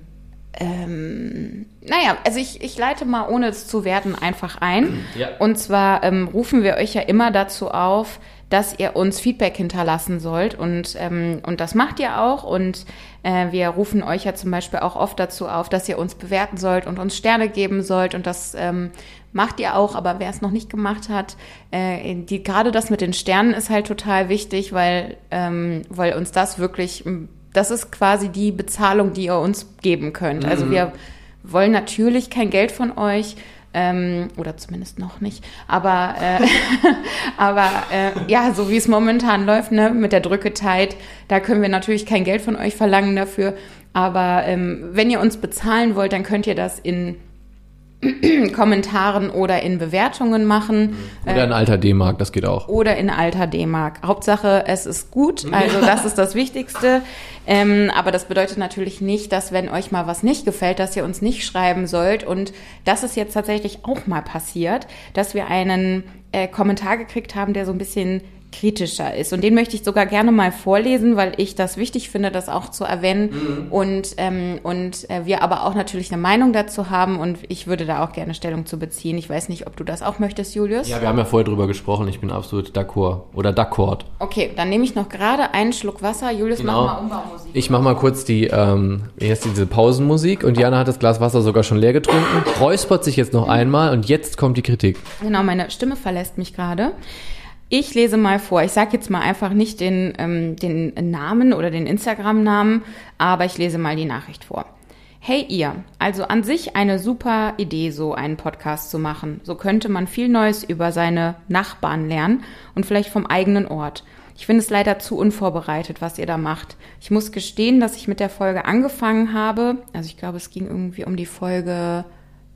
ähm, naja, also ich, ich leite mal, ohne es zu werten, einfach ein. Ja. Und zwar ähm, rufen wir euch ja immer dazu auf, dass ihr uns Feedback hinterlassen sollt. Und, ähm, und das macht ihr auch. Und äh, wir rufen euch ja zum Beispiel auch oft dazu auf, dass ihr uns bewerten sollt und uns Sterne geben sollt. Und das ähm, macht ihr auch. Aber wer es noch nicht gemacht hat, äh, die, gerade das mit den Sternen ist halt total wichtig, weil, ähm, weil uns das wirklich, das ist quasi die Bezahlung, die ihr uns geben könnt. Also wir wollen natürlich kein Geld von euch, Ähm, oder zumindest noch nicht. Aber, äh, aber äh, ja, so wie es momentan läuft, ne, mit der Drücketheit, da können wir natürlich kein Geld von euch verlangen dafür. Aber ähm, wenn ihr uns bezahlen wollt, dann könnt ihr das in Kommentaren oder in Bewertungen machen. Oder in alter D-Mark, das geht auch. Oder in alter D-Mark. Hauptsache, es ist gut. Also das ist das Wichtigste. Ähm, aber das bedeutet natürlich nicht, dass wenn euch mal was nicht gefällt, dass ihr uns nicht schreiben sollt. Und das ist jetzt tatsächlich auch mal passiert, dass wir einen äh, Kommentar gekriegt haben, der so ein bisschen kritischer ist. Und den möchte ich sogar gerne mal vorlesen, weil ich das wichtig finde, das auch zu erwähnen. Mhm. Und, ähm, und äh, wir aber auch natürlich eine Meinung dazu haben und ich würde da auch gerne Stellung zu beziehen. Ich weiß nicht, ob du das auch möchtest, Julius. Ja, wir haben ja vorher drüber gesprochen. Ich bin absolut d'accord oder d'accord. Okay, dann nehme ich noch gerade einen Schluck Wasser. Julius, genau. mach mal Umbaumusik. Ich mache mal kurz die, ähm, erst diese Pausenmusik und Jana hat das Glas Wasser sogar schon leer getrunken, räuspert sich jetzt noch einmal und jetzt kommt die Kritik. Genau, meine Stimme verlässt mich gerade. Ich lese mal vor. Ich sage jetzt mal einfach nicht den, ähm, den Namen oder den Instagram-Namen, aber ich lese mal die Nachricht vor. Hey ihr, also an sich eine super Idee, so einen Podcast zu machen. So könnte man viel Neues über seine Nachbarn lernen und vielleicht vom eigenen Ort. Ich finde es leider zu unvorbereitet, was ihr da macht. Ich muss gestehen, dass ich mit der Folge angefangen habe. Also ich glaube, es ging irgendwie um die Folge,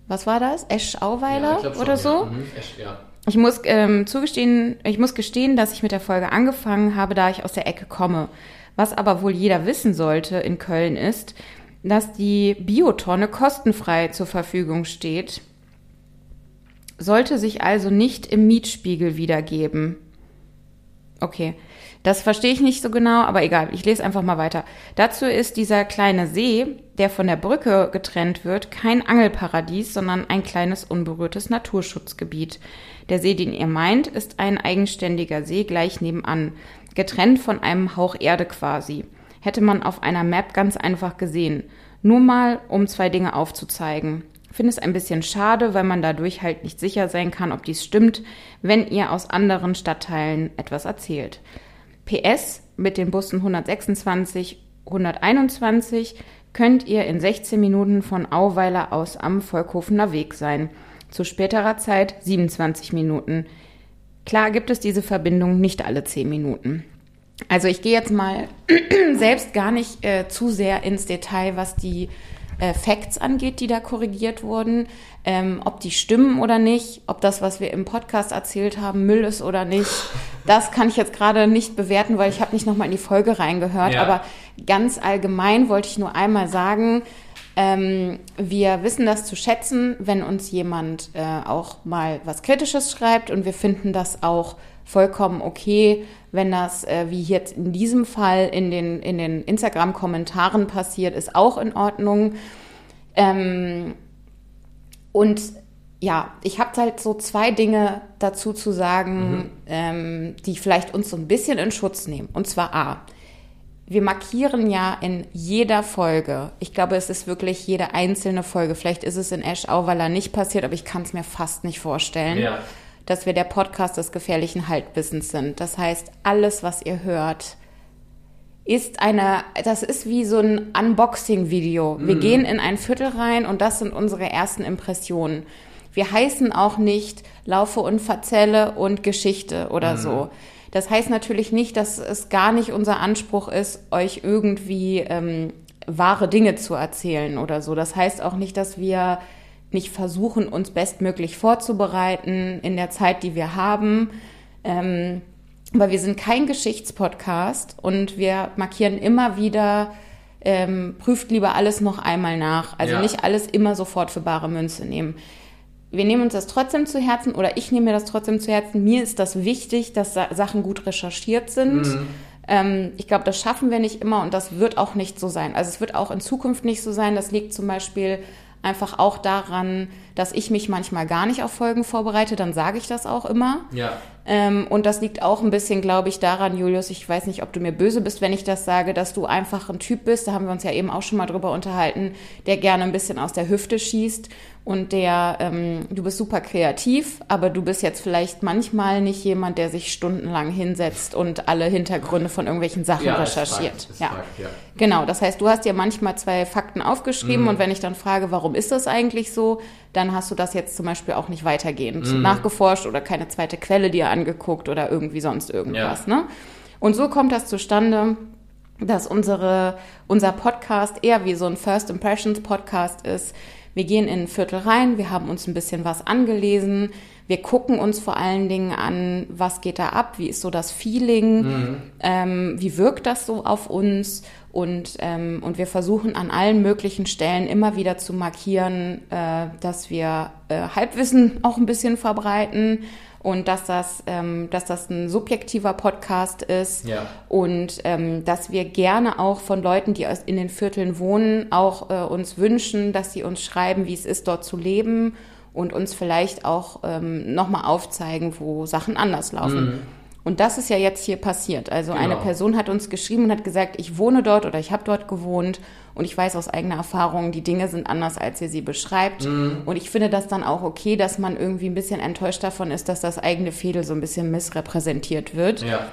was war das? Esch Auweiler ja, oder so? Mhm. Esch, ja. Ich muss ähm, zugestehen, ich muss gestehen, dass ich mit der Folge angefangen habe, da ich aus der Ecke komme. Was aber wohl jeder wissen sollte in Köln ist, dass die Biotonne kostenfrei zur Verfügung steht, sollte sich also nicht im Mietspiegel wiedergeben. Okay, das verstehe ich nicht so genau, aber egal, ich lese einfach mal weiter. Dazu ist dieser kleine See, der von der Brücke getrennt wird, kein Angelparadies, sondern ein kleines unberührtes Naturschutzgebiet. Der See, den ihr meint, ist ein eigenständiger See gleich nebenan, getrennt von einem Hauch Erde quasi. Hätte man auf einer Map ganz einfach gesehen. Nur mal, um zwei Dinge aufzuzeigen. Finde es ein bisschen schade, weil man dadurch halt nicht sicher sein kann, ob dies stimmt, wenn ihr aus anderen Stadtteilen etwas erzählt. PS mit den Bussen 126, 121 könnt ihr in 16 Minuten von Auweiler aus am Volkhofener Weg sein zu späterer Zeit 27 Minuten. Klar gibt es diese Verbindung nicht alle 10 Minuten. Also ich gehe jetzt mal selbst gar nicht äh, zu sehr ins Detail, was die äh, Facts angeht, die da korrigiert wurden, ähm, ob die stimmen oder nicht, ob das, was wir im Podcast erzählt haben, Müll ist oder nicht. Das kann ich jetzt gerade nicht bewerten, weil ich habe nicht nochmal in die Folge reingehört. Ja. Aber ganz allgemein wollte ich nur einmal sagen, ähm, wir wissen das zu schätzen, wenn uns jemand äh, auch mal was Kritisches schreibt und wir finden das auch vollkommen okay, wenn das, äh, wie jetzt in diesem Fall in den, in den Instagram-Kommentaren passiert, ist auch in Ordnung. Ähm, und ja, ich habe halt so zwei Dinge dazu zu sagen, mhm. ähm, die vielleicht uns so ein bisschen in Schutz nehmen. Und zwar A, wir markieren ja in jeder Folge, ich glaube, es ist wirklich jede einzelne Folge, vielleicht ist es in Ash Auweiler nicht passiert, aber ich kann es mir fast nicht vorstellen, ja. dass wir der Podcast des gefährlichen Halbwissens sind. Das heißt, alles, was ihr hört, ist eine, das ist wie so ein Unboxing-Video. Wir mhm. gehen in ein Viertel rein und das sind unsere ersten Impressionen. Wir heißen auch nicht Laufe und Verzelle und Geschichte oder mhm. so das heißt natürlich nicht, dass es gar nicht unser Anspruch ist, euch irgendwie ähm, wahre Dinge zu erzählen oder so. Das heißt auch nicht, dass wir nicht versuchen, uns bestmöglich vorzubereiten in der Zeit, die wir haben. Ähm, aber wir sind kein Geschichtspodcast und wir markieren immer wieder, ähm, prüft lieber alles noch einmal nach. Also ja. nicht alles immer sofort für bare Münze nehmen wir nehmen uns das trotzdem zu Herzen oder ich nehme mir das trotzdem zu Herzen. Mir ist das wichtig, dass Sachen gut recherchiert sind. Mhm. Ähm, ich glaube, das schaffen wir nicht immer und das wird auch nicht so sein. Also es wird auch in Zukunft nicht so sein. Das liegt zum Beispiel einfach auch daran, dass ich mich manchmal gar nicht auf Folgen vorbereite. Dann sage ich das auch immer. Ja. Ähm, und das liegt auch ein bisschen, glaube ich, daran, Julius, ich weiß nicht, ob du mir böse bist, wenn ich das sage, dass du einfach ein Typ bist, da haben wir uns ja eben auch schon mal drüber unterhalten, der gerne ein bisschen aus der Hüfte schießt und der, ähm, du bist super kreativ, aber du bist jetzt vielleicht manchmal nicht jemand, der sich stundenlang hinsetzt und alle Hintergründe von irgendwelchen Sachen Ja, recherchiert. ist Fakt, ist ja. Fakt, ja. Genau, das heißt, du hast dir manchmal zwei Fakten aufgeschrieben Mhm. und wenn ich dann frage, warum ist das eigentlich so, dann hast du das jetzt zum Beispiel auch nicht weitergehend Mhm. nachgeforscht oder keine zweite Quelle dir angeguckt oder irgendwie sonst irgendwas. Ja. Ne? Und so kommt das zustande, dass unsere, unser Podcast eher wie so ein First Impressions Podcast ist. Wir gehen in ein Viertel rein, wir haben uns ein bisschen was angelesen, wir gucken uns vor allen Dingen an, was geht da ab, wie ist so das Feeling, ähm, wie wirkt das so auf uns und, ähm, und wir versuchen an allen möglichen Stellen immer wieder zu markieren, äh, dass wir äh, Halbwissen auch ein bisschen verbreiten und dass das, ähm, dass das ein subjektiver Podcast ist Ja. und ähm, dass wir gerne auch von Leuten, die aus- in den Vierteln wohnen, auch äh, uns wünschen, dass sie uns schreiben, wie es ist, dort zu leben und uns vielleicht auch ähm, nochmal aufzeigen, wo Sachen anders laufen. Und das ist ja jetzt hier passiert. Also eine Genau. Person hat uns geschrieben und hat gesagt, ich wohne dort oder ich habe dort gewohnt und ich weiß aus eigener Erfahrung, die Dinge sind anders, als ihr sie beschreibt. Und ich finde das dann auch okay, dass man irgendwie ein bisschen enttäuscht davon ist, dass das eigene Fädel so ein bisschen missrepräsentiert wird. Ja.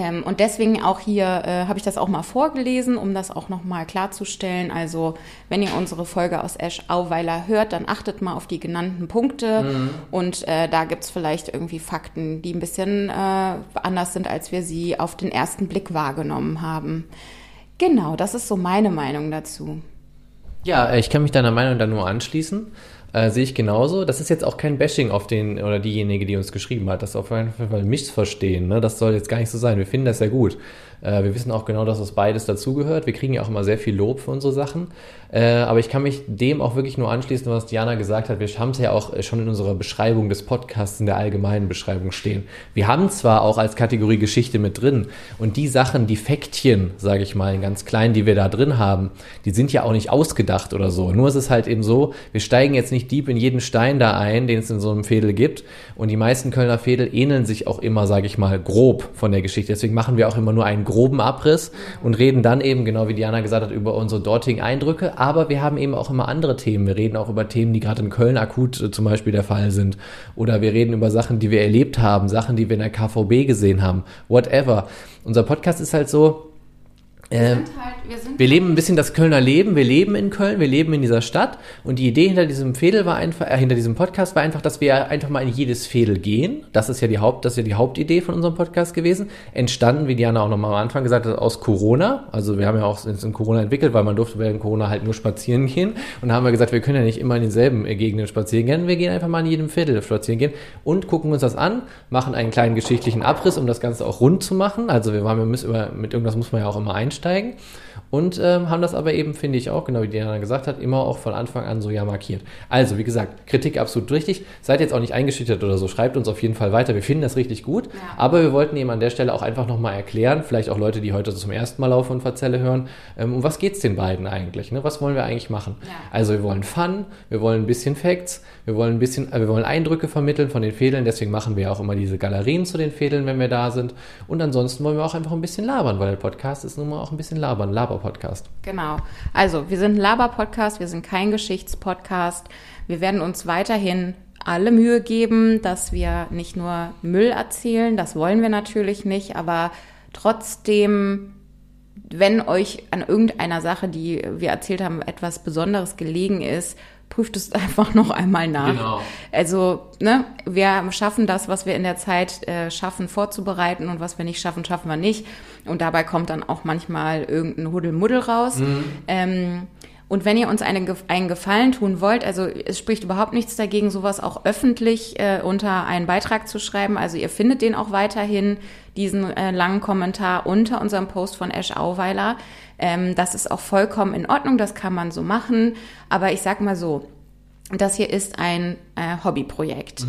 Ähm, und deswegen auch hier äh, habe ich das auch mal vorgelesen, um das auch nochmal klarzustellen. Also wenn ihr unsere Folge aus Esch Auweiler hört, dann achtet mal auf die genannten Punkte. Und äh, da gibt's vielleicht irgendwie Fakten, die ein bisschen äh, anders sind, als wir sie auf den ersten Blick wahrgenommen haben. Genau, das ist so meine Meinung dazu. Ja, ich kann mich deiner Meinung da nur anschließen. Äh, sehe ich genauso. Das ist jetzt auch kein Bashing auf den oder diejenige, die uns geschrieben hat. Das ist auf jeden Fall missverstehen. Ne? Das soll jetzt gar nicht so sein. Wir finden das ja gut. Äh, wir wissen auch genau, dass das beides dazugehört. Wir kriegen ja auch immer sehr viel Lob für unsere Sachen. Äh, aber ich kann mich dem auch wirklich nur anschließen, was Diana gesagt hat. Wir haben es ja auch schon in unserer Beschreibung des Podcasts, in der allgemeinen Beschreibung stehen. Wir haben zwar auch als Kategorie Geschichte mit drin und die Sachen, die Fäktchen, sage ich mal, ganz klein, die wir da drin haben, die sind ja auch nicht ausgedacht oder so. Nur ist es halt eben so, wir steigen jetzt nicht deep in jeden Stein da ein, den es in so einem Fädel gibt. Und die meisten Kölner Fädel ähneln sich auch immer, sage ich mal, grob von der Geschichte. Deswegen machen wir auch immer nur einen groben Abriss und reden dann eben, genau wie Diana gesagt hat, über unsere dortigen Eindrücke. Aber wir haben eben auch immer andere Themen. Wir reden auch über Themen, die gerade in Köln akut äh, zum Beispiel der Fall sind. Oder wir reden über Sachen, die wir erlebt haben, Sachen, die wir in der KVB gesehen haben. Whatever. Unser Podcast ist halt so, äh, wir leben ein bisschen das Kölner Leben. Wir leben in Köln, wir leben in dieser Stadt. Und die Idee hinter diesem Fädel war einfach, äh, hinter diesem Podcast war einfach, dass wir einfach mal in jedes Fädel gehen. Das ist ja die Haupt, das ist ja die Hauptidee von unserem Podcast gewesen. Entstanden, wie Diana auch nochmal am Anfang gesagt hat, aus Corona. Also wir haben ja auch in Corona entwickelt, weil man durfte während Corona halt nur spazieren gehen. Und da haben wir gesagt, wir können ja nicht immer in denselben äh, Gegenden spazieren gehen. Wir gehen einfach mal in jedem Viertel spazieren gehen und gucken uns das an, machen einen kleinen geschichtlichen Abriss, um das Ganze auch rund zu machen. Also wir waren, wir müssen über, mit irgendwas muss man ja auch immer einsteigen. Und ähm, haben das aber eben, finde ich auch, genau wie Diana gesagt hat, immer auch von Anfang an so ja markiert. Also, wie gesagt, Kritik absolut richtig. Seid jetzt auch nicht eingeschüchtert oder so. Schreibt uns auf jeden Fall weiter. Wir finden das richtig gut. Aber wir wollten eben an der Stelle auch einfach nochmal erklären, vielleicht auch Leute, die heute so zum ersten Mal Lauf und Verzelle hören, ähm, um was geht's den beiden eigentlich? Ne? Was wollen wir eigentlich machen? Ja. Also, wir wollen Fun, wir wollen ein bisschen Facts, wir wollen ein bisschen, äh, wir wollen Eindrücke vermitteln von den Fädeln. Deswegen machen wir auch immer diese Galerien zu den Fädeln, wenn wir da sind. Und ansonsten wollen wir auch einfach ein bisschen labern, weil der Podcast ist nun mal auch ein bisschen labern, Laber-Podcast. Genau. Also, wir sind ein Laber-Podcast, wir sind kein Geschichtspodcast. Wir werden uns weiterhin alle Mühe geben, dass wir nicht nur Müll erzählen, das wollen wir natürlich nicht, aber trotzdem, wenn euch an irgendeiner Sache, die wir erzählt haben, etwas Besonderes gelegen ist, prüft es einfach noch einmal nach. Genau. Also, ne, wir schaffen das, was wir in der Zeit äh, schaffen, vorzubereiten und was wir nicht schaffen, schaffen wir nicht. Und dabei kommt dann auch manchmal irgendein Huddelmuddel raus. Ähm, und wenn ihr uns einen, Ge- einen Gefallen tun wollt, also es spricht überhaupt nichts dagegen, sowas auch öffentlich äh, unter einen Beitrag zu schreiben. Also ihr findet den auch weiterhin, diesen äh, langen Kommentar unter unserem Post von Ash Auweiler. Ähm, das ist auch vollkommen in Ordnung, das kann man so machen. Aber ich sag mal so, das hier ist ein äh, Hobbyprojekt.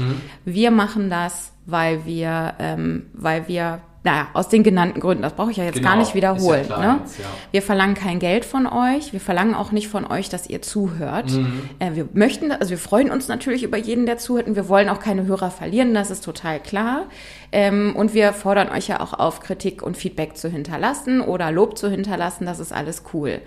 Wir machen das, weil wir, ähm, weil wir naja, aus den genannten Gründen, das brauche ich ja jetzt Genau, gar nicht wiederholen. ja ne? ja. Wir verlangen kein Geld von euch, wir verlangen auch nicht von euch, dass ihr zuhört. Mhm. Äh, wir möchten, also wir freuen uns natürlich über jeden, der zuhört und wir wollen auch keine Hörer verlieren, das ist total klar. Ähm, und wir fordern euch ja auch auf, Kritik und Feedback zu hinterlassen oder Lob zu hinterlassen, das ist alles cool.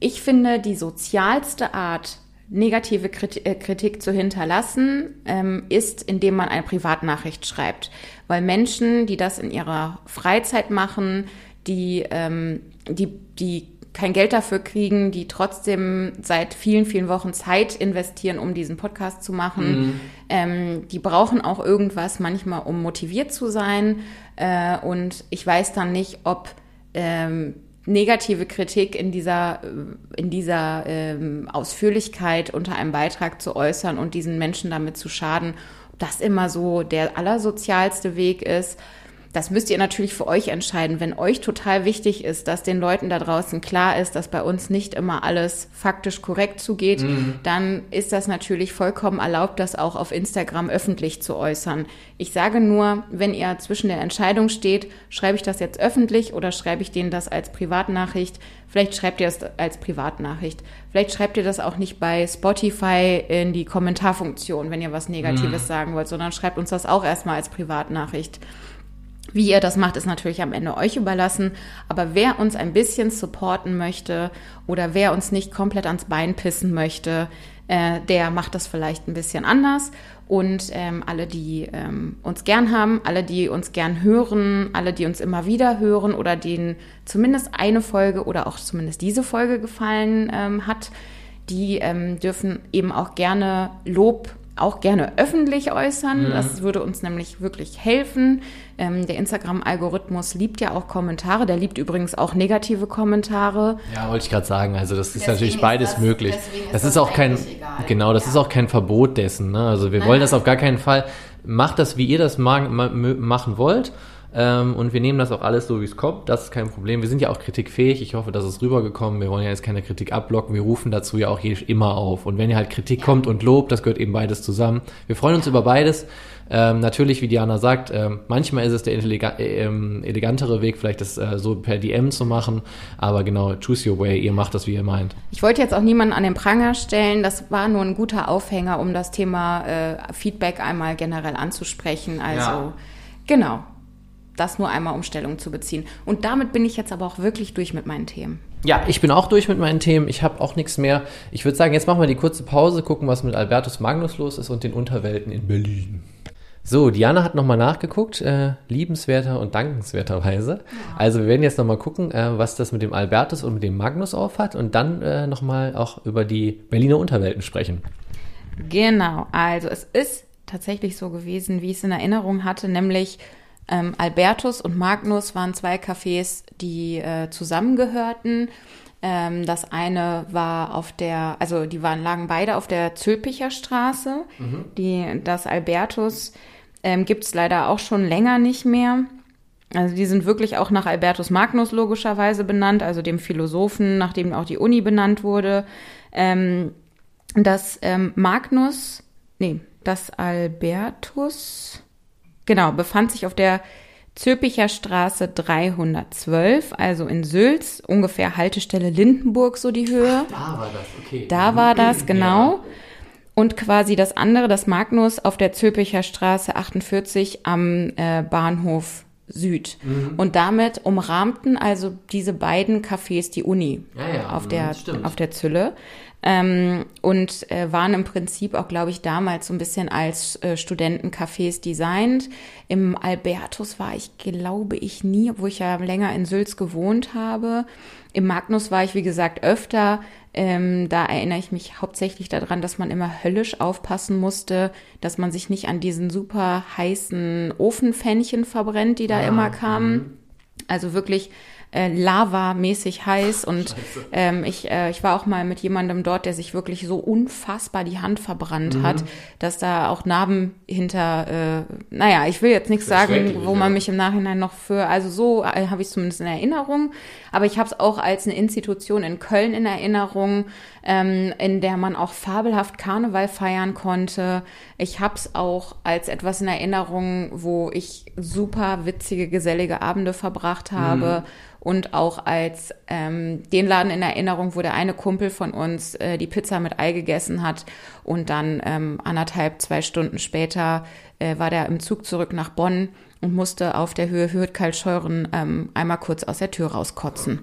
Ich finde, die sozialste Art, negative äh, Kritik zu hinterlassen, ähm, ist, indem man eine Privatnachricht schreibt. Weil Menschen, die das in ihrer Freizeit machen, die, ähm, die, die kein Geld dafür kriegen, die trotzdem seit vielen, vielen Wochen Zeit investieren, um diesen Podcast zu machen. Ähm, die brauchen auch irgendwas manchmal, um motiviert zu sein. Äh, und ich weiß dann nicht, ob ähm, negative Kritik in dieser, äh, in dieser ähm, Ausführlichkeit unter einem Beitrag zu äußern und diesen Menschen damit zu schaden, das immer so der allersozialste Weg ist. Das müsst ihr natürlich für euch entscheiden. Wenn euch total wichtig ist, dass den Leuten da draußen klar ist, dass bei uns nicht immer alles faktisch korrekt zugeht, dann ist das natürlich vollkommen erlaubt, das auch auf Instagram öffentlich zu äußern. Ich sage nur, wenn ihr zwischen der Entscheidung steht, schreibe ich das jetzt öffentlich oder schreibe ich denen das als Privatnachricht, vielleicht schreibt ihr es als Privatnachricht. Vielleicht schreibt ihr das auch nicht bei Spotify in die Kommentarfunktion, wenn ihr was Negatives sagen wollt, sondern schreibt uns das auch erstmal als Privatnachricht. Wie ihr das macht, ist natürlich am Ende euch überlassen. Aber wer uns ein bisschen supporten möchte oder wer uns nicht komplett ans Bein pissen möchte, äh, der macht das vielleicht ein bisschen anders. Und ähm, alle, die ähm, uns gern haben, alle, die uns gern hören, alle, die uns immer wieder hören oder denen zumindest eine Folge oder auch zumindest diese Folge gefallen ähm, hat, die ähm, dürfen eben auch gerne Lob auch gerne öffentlich äußern. Das würde uns nämlich wirklich helfen. Ähm, der Instagram-Algorithmus liebt ja auch Kommentare. Der liebt übrigens auch negative Kommentare. Ja, wollte ich gerade sagen. Also das ist Deswegen natürlich ist beides das- möglich. ist das das ist auch kein, egal. genau, das Ja. ist auch kein Verbot dessen. Ne? Also wir Nein, wollen das auf gar keinen Fall. Macht das, wie ihr das machen wollt. Ähm, und wir nehmen das auch alles so, wie es kommt. Das ist kein Problem. Wir sind ja auch kritikfähig. Ich hoffe, das ist rübergekommen. Wir wollen ja jetzt keine Kritik abblocken. Wir rufen dazu ja auch je, immer auf. Und wenn ihr halt Kritik kommt und Lob, das gehört eben beides zusammen. Wir freuen uns über beides. Ähm, natürlich, wie Diana sagt, ähm, manchmal ist es der intelliga- äh, ähm, elegantere Weg, vielleicht das äh, so per DM zu machen. Aber genau, choose your way. Ihr macht das, wie ihr meint. Ich wollte jetzt auch niemanden an den Pranger stellen. Das war nur ein guter Aufhänger, um das Thema äh, Feedback einmal generell anzusprechen. Also Ja. genau, das nur einmal um Stellung zu beziehen. Und damit bin ich jetzt aber auch wirklich durch mit meinen Themen. Ja, ich bin auch durch mit meinen Themen. Ich habe auch nichts mehr. Ich würde sagen, jetzt machen wir die kurze Pause, gucken, was mit Albertus Magnus los ist und den Unterwelten in Berlin. So, Diana hat nochmal nachgeguckt, äh, liebenswerter und dankenswerterweise. Also wir werden jetzt nochmal gucken, äh, was das mit dem Albertus und mit dem Magnus aufhat und dann äh, nochmal auch über die Berliner Unterwelten sprechen. Genau, also es ist tatsächlich so gewesen, wie ich es in Erinnerung hatte, nämlich ähm, Albertus und Magnus waren zwei Cafés, die äh, zusammengehörten. Ähm, das eine war auf der, also die waren lagen beide auf der Zülpicher Straße. Die, das Albertus ähm, gibt es leider auch schon länger nicht mehr. Also die sind wirklich auch nach Albertus Magnus logischerweise benannt, also dem Philosophen, nach dem auch die Uni benannt wurde. Ähm, das ähm, Magnus, nee, das Albertus, genau, befand sich auf der Zülpicher Straße 312, also in Sülz, ungefähr Haltestelle Lindenburg, so die Höhe. Da war das, okay. Da war das, genau. Und quasi das andere, das Magnus, auf der Zülpicher Straße 48 am äh, Bahnhof Süd. Und damit umrahmten also diese beiden Cafés die Uni Ja, ja, auf, mhm, der, stimmt. auf der Zülle. Ähm, und äh, waren im Prinzip auch, glaube ich, damals so ein bisschen als äh, Studentencafés designt. Im Albertus war ich, glaube ich, nie, obwohl ich ja länger in Sülz gewohnt habe. Im Magnus war ich, wie gesagt, öfter. Ähm, da erinnere ich mich hauptsächlich daran, dass man immer höllisch aufpassen musste, dass man sich nicht an diesen super heißen Ofenfännchen verbrennt, die da immer kamen. Also wirklich äh, lavamäßig heiß und ähm, ich, äh, ich war auch mal mit jemandem dort, der sich wirklich so unfassbar die Hand verbrannt Mhm. hat, dass da auch Narben hinter, äh, naja, ich will jetzt nichts sagen, wo man ja. mich im Nachhinein noch für, also so äh, habe ich es zumindest in Erinnerung, aber ich habe es auch als eine Institution in Köln in Erinnerung, ähm, in der man auch fabelhaft Karneval feiern konnte. Ich habe es auch als etwas in Erinnerung, wo ich super witzige, gesellige Abende verbracht habe. Und auch als ähm, den Laden in Erinnerung, wo der eine Kumpel von uns äh, die Pizza mit Ei gegessen hat und dann ähm, anderthalb, zwei Stunden später äh, war der im Zug zurück nach Bonn und musste auf der Höhe Hürth-Kaltscheuren ähm, einmal kurz aus der Tür rauskotzen.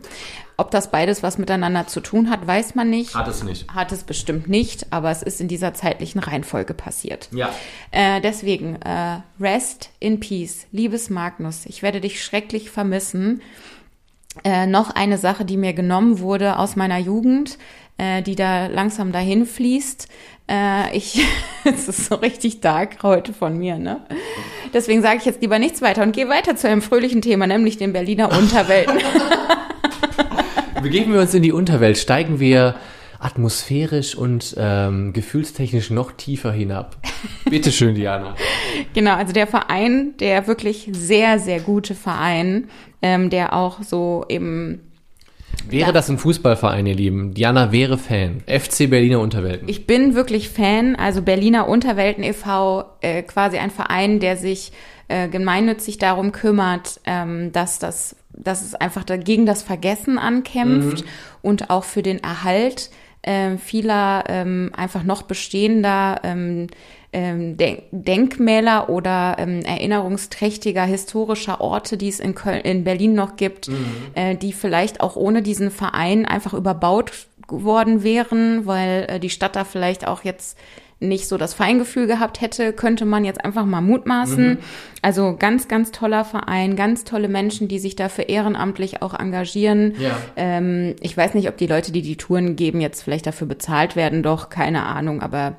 Ob das beides was miteinander zu tun hat, weiß man nicht. Hat es nicht. Hat es bestimmt nicht, aber es ist in dieser zeitlichen Reihenfolge passiert. Ja. Äh, deswegen, äh, rest in peace, liebes Magnus. Ich werde dich schrecklich vermissen. Äh, noch eine Sache, die mir genommen wurde aus meiner Jugend, äh, die da langsam dahin fließt. Äh, ich, es ist so richtig dark heute von mir, ne? Deswegen sage ich jetzt lieber nichts weiter und gehe weiter zu einem fröhlichen Thema, nämlich den Berliner Unterwelten. Begeben wir uns in die Unterwelt, steigen wir atmosphärisch und ähm, gefühlstechnisch noch tiefer hinab. Bitte schön, Diana. Genau, also der Verein, der wirklich sehr, sehr gute Verein, ähm, der auch so eben, Wäre Ja. das ein Fußballverein, ihr Lieben? Diana wäre Fan. FC Berliner Unterwelten. ich bin wirklich Fan, also Berliner Unterwelten e.V., äh, quasi ein Verein, der sich äh, gemeinnützig darum kümmert, ähm, dass das, dass es einfach dagegen das Vergessen ankämpft und auch für den Erhalt ähm, vieler ähm, einfach noch bestehender ähm, ähm, Den Denkmäler oder ähm, erinnerungsträchtiger historischer Orte, die es in Köln, in Berlin noch gibt, äh, die vielleicht auch ohne diesen Verein einfach überbaut geworden wären, weil äh, die Stadt da vielleicht auch jetzt nicht so das Feingefühl gehabt hätte, könnte man jetzt einfach mal mutmaßen. Also ganz, ganz toller Verein, ganz tolle Menschen, die sich dafür ehrenamtlich auch engagieren. Ja. Ähm, ich weiß nicht, ob die Leute, die die Touren geben, jetzt vielleicht dafür bezahlt werden, doch, keine Ahnung, aber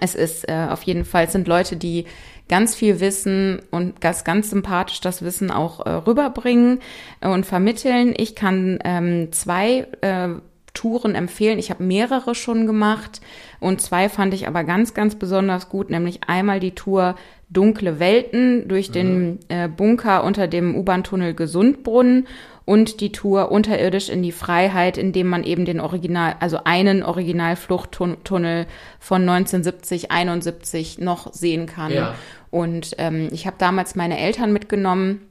es ist äh, auf jeden Fall, es sind Leute, die ganz viel wissen und ganz, ganz sympathisch das Wissen auch äh, rüberbringen und vermitteln. Ich kann ähm, zwei äh, Touren empfehlen. Ich habe mehrere schon gemacht und zwei fand ich aber ganz, ganz besonders gut, nämlich einmal die Tour Dunkle Welten durch den äh, Bunker unter dem U-Bahn-Tunnel Gesundbrunnen und die Tour unterirdisch in die Freiheit, indem man eben den Original, also einen Originalfluchttunnel von 1970, 71 noch sehen kann. Ja. Und ähm, ich habe damals meine Eltern mitgenommen,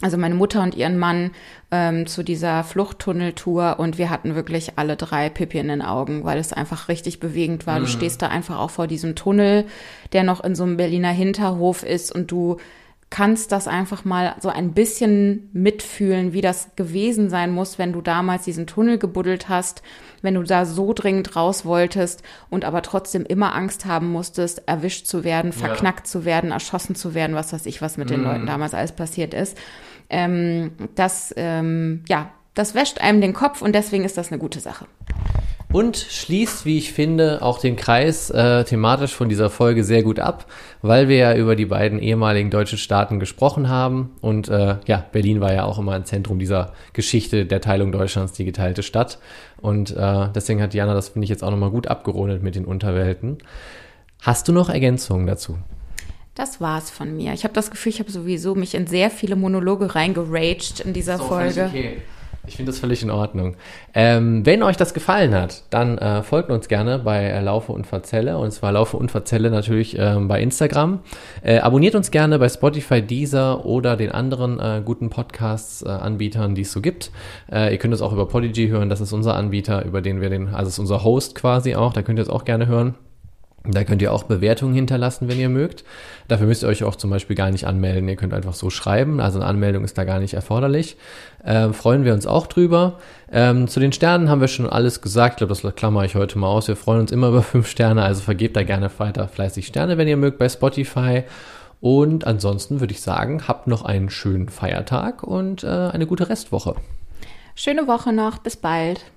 also meine Mutter und ihren Mann ähm, zu dieser Fluchttunneltour und wir hatten wirklich alle drei Pipi in den Augen, weil es einfach richtig bewegend war. Du stehst da einfach auch vor diesem Tunnel, der noch in so einem Berliner Hinterhof ist und du kannst das einfach mal so ein bisschen mitfühlen, wie das gewesen sein muss, wenn du damals diesen Tunnel gebuddelt hast, wenn du da so dringend raus wolltest und aber trotzdem immer Angst haben musstest, erwischt zu werden, verknackt zu werden, erschossen zu werden, was weiß ich, was mit den Leuten damals alles passiert ist. Ähm, das, ähm, ja, das wäscht einem den Kopf und deswegen ist das eine gute Sache. Und schließt, wie ich finde, auch den Kreis äh, thematisch von dieser Folge sehr gut ab, weil wir ja über die beiden ehemaligen deutschen Staaten gesprochen haben. Und äh, ja, Berlin war ja auch immer ein Zentrum dieser Geschichte der Teilung Deutschlands, die geteilte Stadt. Und äh, deswegen hat Diana das, finde ich, jetzt auch nochmal gut abgerundet mit den Unterwelten. Hast du noch Ergänzungen dazu? Das war's von mir. Ich habe das Gefühl, ich habe sowieso mich in sehr viele Monologe reingeraged in dieser Folge. Ich finde das völlig in Ordnung. Ähm, wenn euch das gefallen hat, dann äh, folgt uns gerne bei äh, Laufe und Verzelle. Und zwar Laufe und Verzelle natürlich ähm, bei Instagram. Äh, abonniert uns gerne bei Spotify, Deezer oder den anderen äh, guten Podcasts-Anbietern, die es so gibt. Äh, ihr könnt es auch über Podigy hören. Das ist unser Anbieter, über den wir den, also ist unser Host quasi auch. Da könnt ihr es auch gerne hören. Da könnt ihr auch Bewertungen hinterlassen, wenn ihr mögt. Dafür müsst ihr euch auch zum Beispiel gar nicht anmelden. Ihr könnt einfach so schreiben. Also eine Anmeldung ist da gar nicht erforderlich. Ähm, freuen wir uns auch drüber. Ähm, zu den Sternen haben wir schon alles gesagt. Ich glaube, das klammer ich heute mal aus. Wir freuen uns immer über fünf Sterne. Also vergebt da gerne weiter fleißig Sterne, wenn ihr mögt, bei Spotify. Und ansonsten würde ich sagen, habt noch einen schönen Feiertag und äh, eine gute Restwoche. Schöne Woche noch. Bis bald.